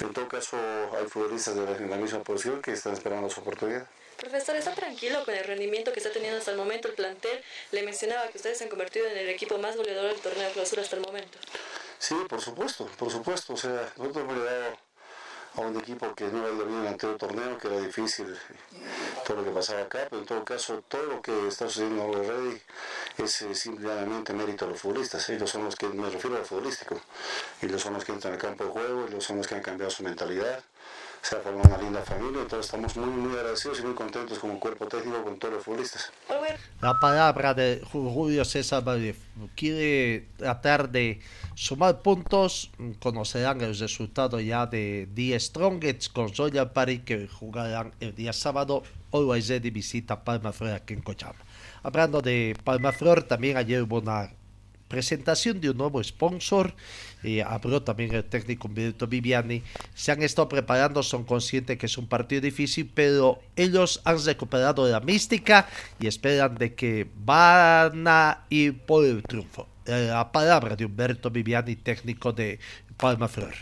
[SPEAKER 6] En todo caso, hay futbolistas de la, en la misma posición que están esperando su oportunidad.
[SPEAKER 18] Profesor, ¿está tranquilo con el rendimiento que está teniendo hasta el momento el plantel? Le mencionaba que ustedes se han convertido en el equipo más goleador del torneo de clausura hasta el momento.
[SPEAKER 6] Sí, por supuesto, por supuesto. O sea, nosotros hemos llegado a un equipo que no había bien en el anterior torneo, que era difícil todo lo que pasaba acá, pero en todo caso, todo lo que está sucediendo en Ready es eh, simplemente mérito de los futbolistas. Ellos son los que, me refiero al futbolístico, ellos son los que entran al campo de juego, ellos son los que han cambiado su mentalidad se ha formado una linda familia, entonces estamos muy, muy agradecidos y muy contentos como cuerpo técnico con todos los futbolistas.
[SPEAKER 1] La palabra de Julio César quiere tratar de sumar puntos, conocerán el resultado ya de The Strongest con Royal Party que jugarán el día sábado, Always Ready visita Palma Flor aquí en Cochabamba. Hablando de Palma Flor, también ayer hubo una presentación de un nuevo sponsor. y habló también el técnico Humberto Viviani. Se han estado preparando, son conscientes que es un partido difícil, pero ellos han recuperado la mística y esperan de que van a ir por el triunfo. La palabra de Humberto Viviani, técnico de Palma Flor.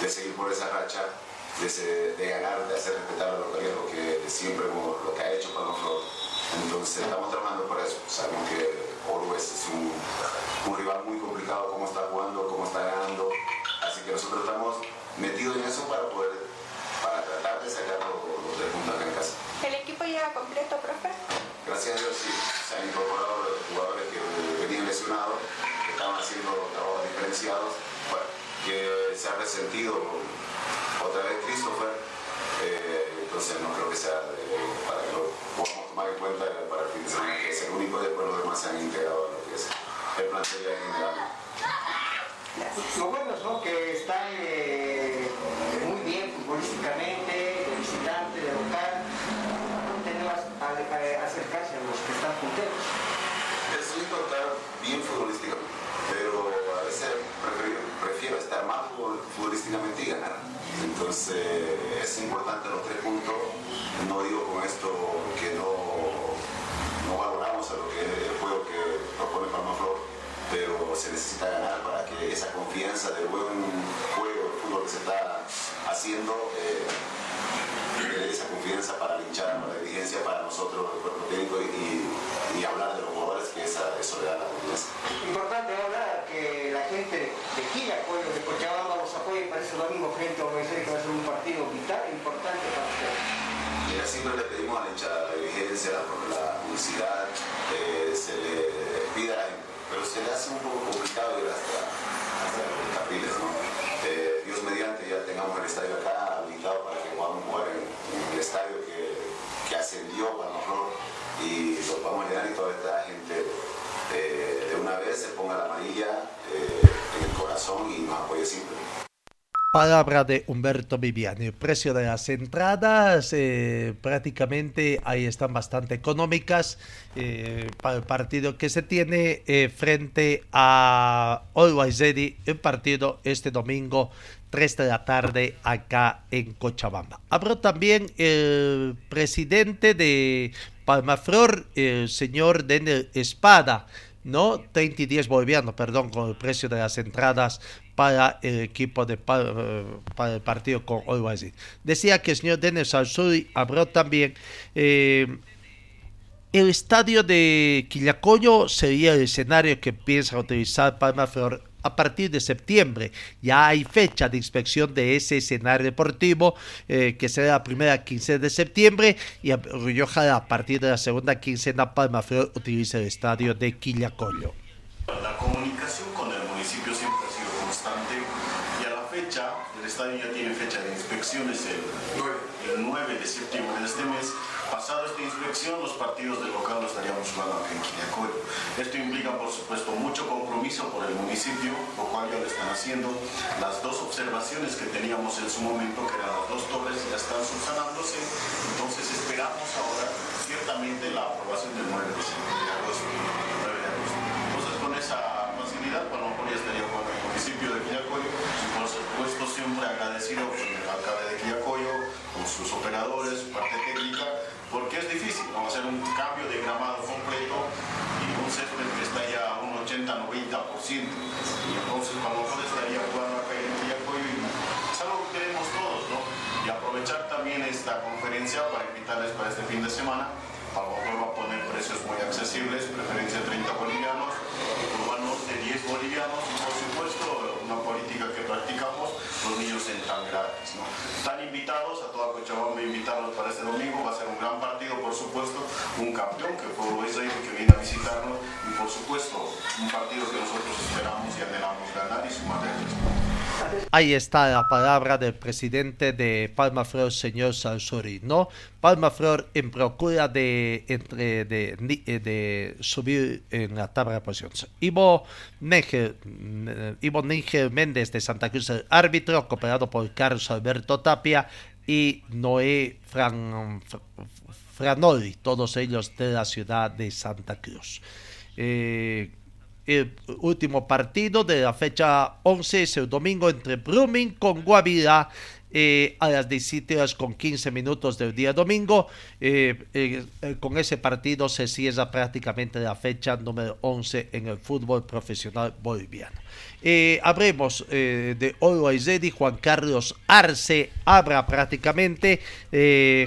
[SPEAKER 21] de seguir por esa racha, de, de, ganar, de hacer respetar la localidad, lo que siempre lo que ha hecho Palma Flor. Entonces estamos trabajando por eso. Sabemos que Orwell es un, un, rival cómo está jugando, cómo está ganando. Así que nosotros estamos metidos en eso para poder, para tratar de sacar los, los tres puntos acá en casa.
[SPEAKER 22] ¿El equipo llega completo, profe?
[SPEAKER 21] Gracias a Dios sí. Se han incorporado jugadores que venían lesionados, que estaban haciendo trabajos diferenciados. Bueno, que se ha resentido otra vez Christopher, eh, entonces no creo que sea para que lo podamos tomar en cuenta para el fin de semana, que es el único después los demás se han integrado a lo que es el plantel ya en general.
[SPEAKER 20] Lo bueno ¿no? que están eh, muy bien futbolísticamente, de visitante, de local, tenemos a, acercarse a los que están punteros.
[SPEAKER 21] Es estar bien futbolísticamente, pero a veces prefiero, estar más futbolísticamente y ganar. Entonces es importante los tres puntos. No digo con esto que no, no valoramos a el juego que propone Palma Flor, pero se necesita ganar para que esa confianza del buen juego, el fútbol que se está haciendo, eh, esa confianza para linchar, para la dirigencia, para nosotros, el cuerpo técnico y, y, hablar de los jugadores, que esa, eso le da la confianza.
[SPEAKER 20] Importante ahora que la gente de Gira, apoyo de Cochabamba, los apoye para ese domingo frente a Organización que va a ser un partido vital, importante para ustedes.
[SPEAKER 21] Siempre le pedimos a la hinchada, la dirigencia, la, la publicidad, eh, se le pide a la gente, pero se le hace un poco complicado ir hasta, los capiles, ¿no? Eh, Dios mediante ya tengamos el estadio acá habilitado para que podamos jugar en, en el estadio que, que ascendió Palmaflor y lo podamos llenar y toda esta gente eh, de una vez se ponga la amarilla eh, en el corazón y nos apoye siempre.
[SPEAKER 1] Palabra de Humberto Viviani. El precio de las entradas eh, prácticamente ahí están bastante económicas eh, para el partido que se tiene eh, frente a Always Ready, el partido este domingo 3 de la tarde acá en Cochabamba. Habló también el presidente de Palmaflor, el señor Daniel Espada, ¿no? 30 y 10 bolivianos, perdón, con el precio de las entradas para el equipo de para el partido con Always Decía que el señor Denis Alzuri habló también eh, el estadio de Quillacoyo sería el escenario que piensa utilizar Palma Flor a partir de septiembre. Ya hay fecha de inspección de ese escenario deportivo eh, que será la primera quincena de septiembre y a, a partir de la segunda quincena Palma Flor utiliza el estadio de Quillacollo.
[SPEAKER 23] La comunicación con el municipio siempre ha sido constante y a la fecha, el estadio ya tiene fecha de inspecciones el 9, el 9 de septiembre de este mes Pasado esta inspección, los partidos del local los estaríamos jugando aquí en. Esto implica, por supuesto, mucho compromiso por el municipio, lo cual ya lo están haciendo. Las dos observaciones que teníamos en su momento, que eran las dos torres, ya están subsanándose. Entonces esperamos ahora, ciertamente, la aprobación del 9 de, agosto, parte técnica, porque es difícil, vamos a hacer un cambio de gramado completo y un césped que está ya a un 80-90%. Y entonces mejor estaría jugando acá en Villacoyo es algo que queremos todos, ¿no? Y aprovechar también esta conferencia para invitarles para este fin de semana. Palmaflor va a poner precios muy accesibles, preferencia 30 bolivianos, urbanos de 10 bolivianos y por supuesto una política que practicamos, los niños entran gratis. ¿no? Están invitados a toda Cochabamba, invitarlos para este domingo, va a ser un gran partido, por supuesto, un campeón que fue Uruguay que viene a visitarnos y por supuesto un partido que nosotros esperamos y anhelamos ganar y sumar
[SPEAKER 1] Ahí está la palabra del presidente de Palma Flor, señor Sansuri, ¿no? Palma Flor en procura de, entre, de, de, subir en la tabla de posiciones. Ivo Níger, Ivo Méndez de Santa Cruz, el árbitro, cooperado por Carlos Alberto Tapia y Noé Fran, Franoli, todos ellos de la ciudad de Santa Cruz. Eh, el último partido de la fecha 11 es el domingo entre Brumming con Guavirá eh, a las 17 horas con 15 minutos del día domingo. Eh, eh, con ese partido se cierra prácticamente la fecha número 11 en el fútbol profesional boliviano. habremos de Oro Aizedi, Juan Carlos Arce, abra prácticamente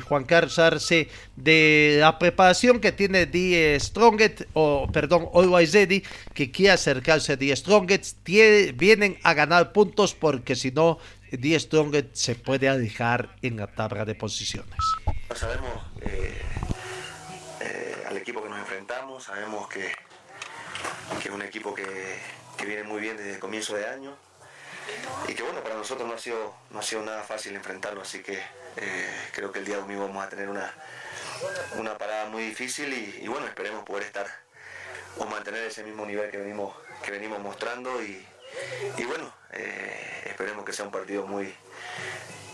[SPEAKER 1] Juan Carlos Arce de la preparación que tiene Die Stronget, o perdón, Oro Aizedi, que quiere acercarse a Die Stronget, vienen a ganar puntos porque si no Die Strong se puede alejar en la tabla de posiciones.
[SPEAKER 24] Sabemos eh, eh, al equipo que nos enfrentamos, sabemos que, que es un equipo que, que, viene muy bien desde el comienzo de año y que bueno, para nosotros no ha sido, no ha sido nada fácil enfrentarlo, así que eh, creo que el día domingo vamos a tener una, una parada muy difícil y, y bueno, esperemos poder estar o mantener ese mismo nivel que venimos, que venimos mostrando y, y bueno, eh, esperemos que sea un partido muy,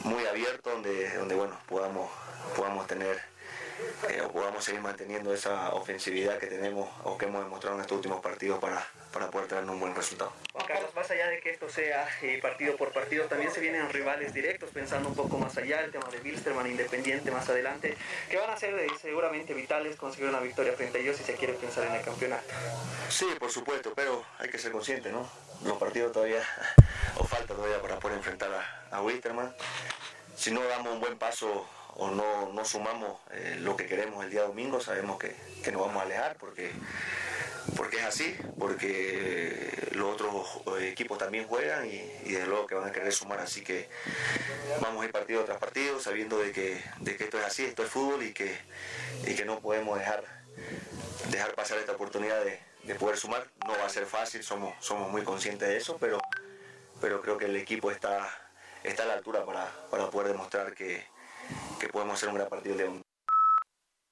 [SPEAKER 24] muy abierto donde, donde bueno, podamos, podamos tener eh, o podamos seguir manteniendo esa ofensividad que tenemos o que hemos demostrado en estos últimos partidos para, para poder tener un buen resultado.
[SPEAKER 19] Juan Carlos, más allá de que esto sea eh, partido por partido, también se vienen rivales directos, pensando un poco más allá, el tema de Wilstermann Independiente más adelante, que van a ser seguramente vitales conseguir una victoria frente a ellos si se quiere pensar en el campeonato.
[SPEAKER 24] Sí, por supuesto, pero hay que ser consciente, ¿no? Los partidos todavía, o falta todavía para poder enfrentar a, a Wilstermann. Si no damos un buen paso o no, no sumamos eh, lo que queremos el día domingo, sabemos que, que, nos vamos a alejar porque, porque es así, porque los otros eh, equipos también juegan y, y desde luego que van a querer sumar, así que vamos a ir partido tras partido sabiendo de que, de que esto es así, esto es fútbol y que, y que no podemos dejar, dejar pasar esta oportunidad de, de poder sumar. No va a ser fácil, somos, somos muy conscientes de eso, pero, pero creo que el equipo está, está a la altura para, para poder demostrar que, que podemos hacer un gran partido de un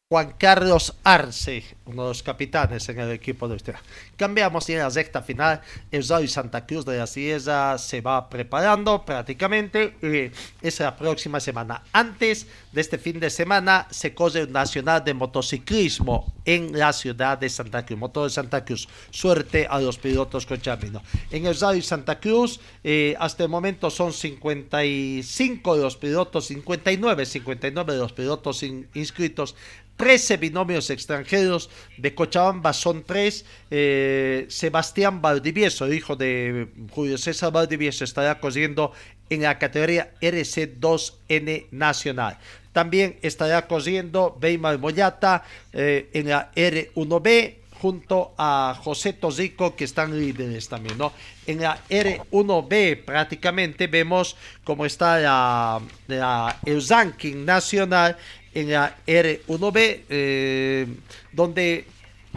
[SPEAKER 1] Juan Carlos Arce, uno de los capitanes en el equipo de usted. Cambiamos y en la recta final, el Rally Santa Cruz de la Sierra se va preparando prácticamente. Eh, es la próxima semana. Antes de este fin de semana se corre el Nacional de Motociclismo en la ciudad de Santa Cruz, Motor de Santa Cruz. Suerte a los pilotos con Chamino. En el Rally Santa Cruz, eh, hasta el momento son 55 de los pilotos, 59, 59 de los pilotos inscritos 13 binomios extranjeros. De Cochabamba son tres. Eh, Sebastián Valdivieso, hijo de Julio César Valdivieso, estará corriendo en la categoría RC2N Nacional. También estará corriendo Beymar Moyata eh, en la R1B. junto a José Tozico, que están líderes también, ¿no? En la R1B prácticamente vemos cómo está la, la, el ranking nacional en la R1B, eh, donde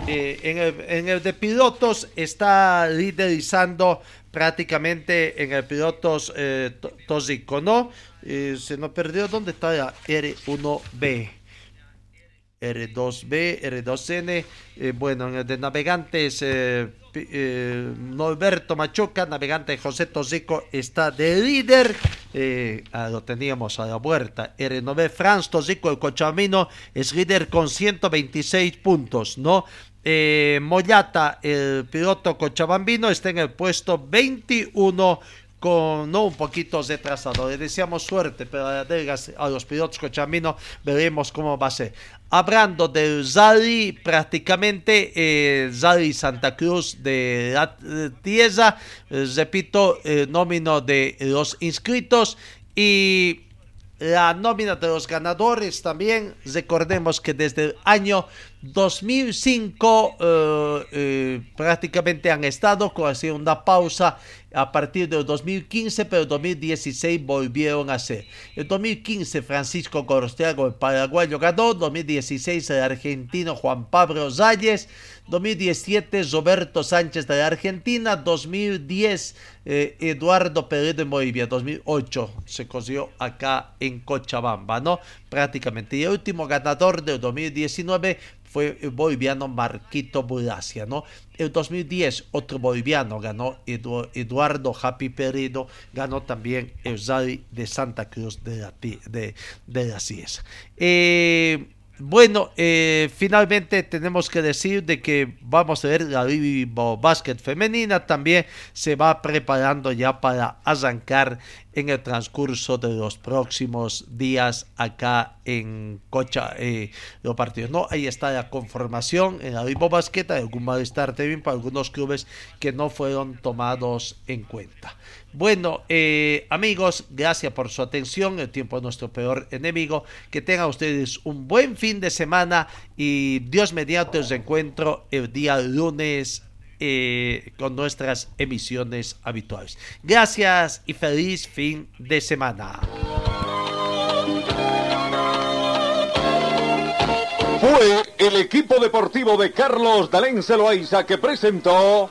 [SPEAKER 1] eh, en, el, en, el, de pilotos está liderizando prácticamente en el pilotos eh, Tozico, ¿no? Eh, se nos perdió dónde está la R1B. R2B, R2N, eh, bueno, de navegantes eh, eh, Norberto Machuca, navegante José Tosico está de líder, eh, ah, lo teníamos a la vuelta, R9 Franz Tosico, el cochamino, es líder con 126 puntos, ¿no? Eh, Moyata, el piloto cochabambino, está en el puesto 21 con no un poquito retrasado. Le deseamos suerte, pero a los pilotos cochabambinos veremos cómo va a ser. Hablando del Zali, prácticamente eh, Santa Cruz de la Tierra, eh, repito, el nómino de los inscritos y la nómina de los ganadores también. Recordemos que desde el año 2005 eh, eh, prácticamente han estado con así una pausa a partir del 2015, pero en 2016 volvieron a ser. En 2015 Francisco Gorostiago, el paraguayo, ganó. 2016 el argentino Juan Pablo Zayes. 2017 Roberto Sánchez de la Argentina. 2010 eh, Eduardo Peredo en Bolivia. 2008 se consiguió acá en Cochabamba, ¿no? Prácticamente. Y el último ganador del 2019 fue el boliviano Marquito Buracia, ¿no? El 2010 otro boliviano ganó Edu, Eduardo Happy Peredo, ganó también el Zari de Santa Cruz de la, de, de. Eh, bueno, eh, finalmente tenemos que decir de que vamos a ver la Vivo Basket femenina también se va preparando ya para arrancar en el transcurso de los próximos días acá en Cocha, eh, los partidos. No, ahí está la conformación en la Vivo Basket, algún malestar también para algunos clubes que no fueron tomados en cuenta. Bueno, eh, amigos, gracias por su atención. El tiempo es nuestro peor enemigo. Que tengan ustedes un buen fin de semana y Dios mediante os encuentro el día lunes eh, con nuestras emisiones habituales. Gracias y feliz fin de semana.
[SPEAKER 25] Fue el equipo deportivo de Carlos Dalén Celoaiza que presentó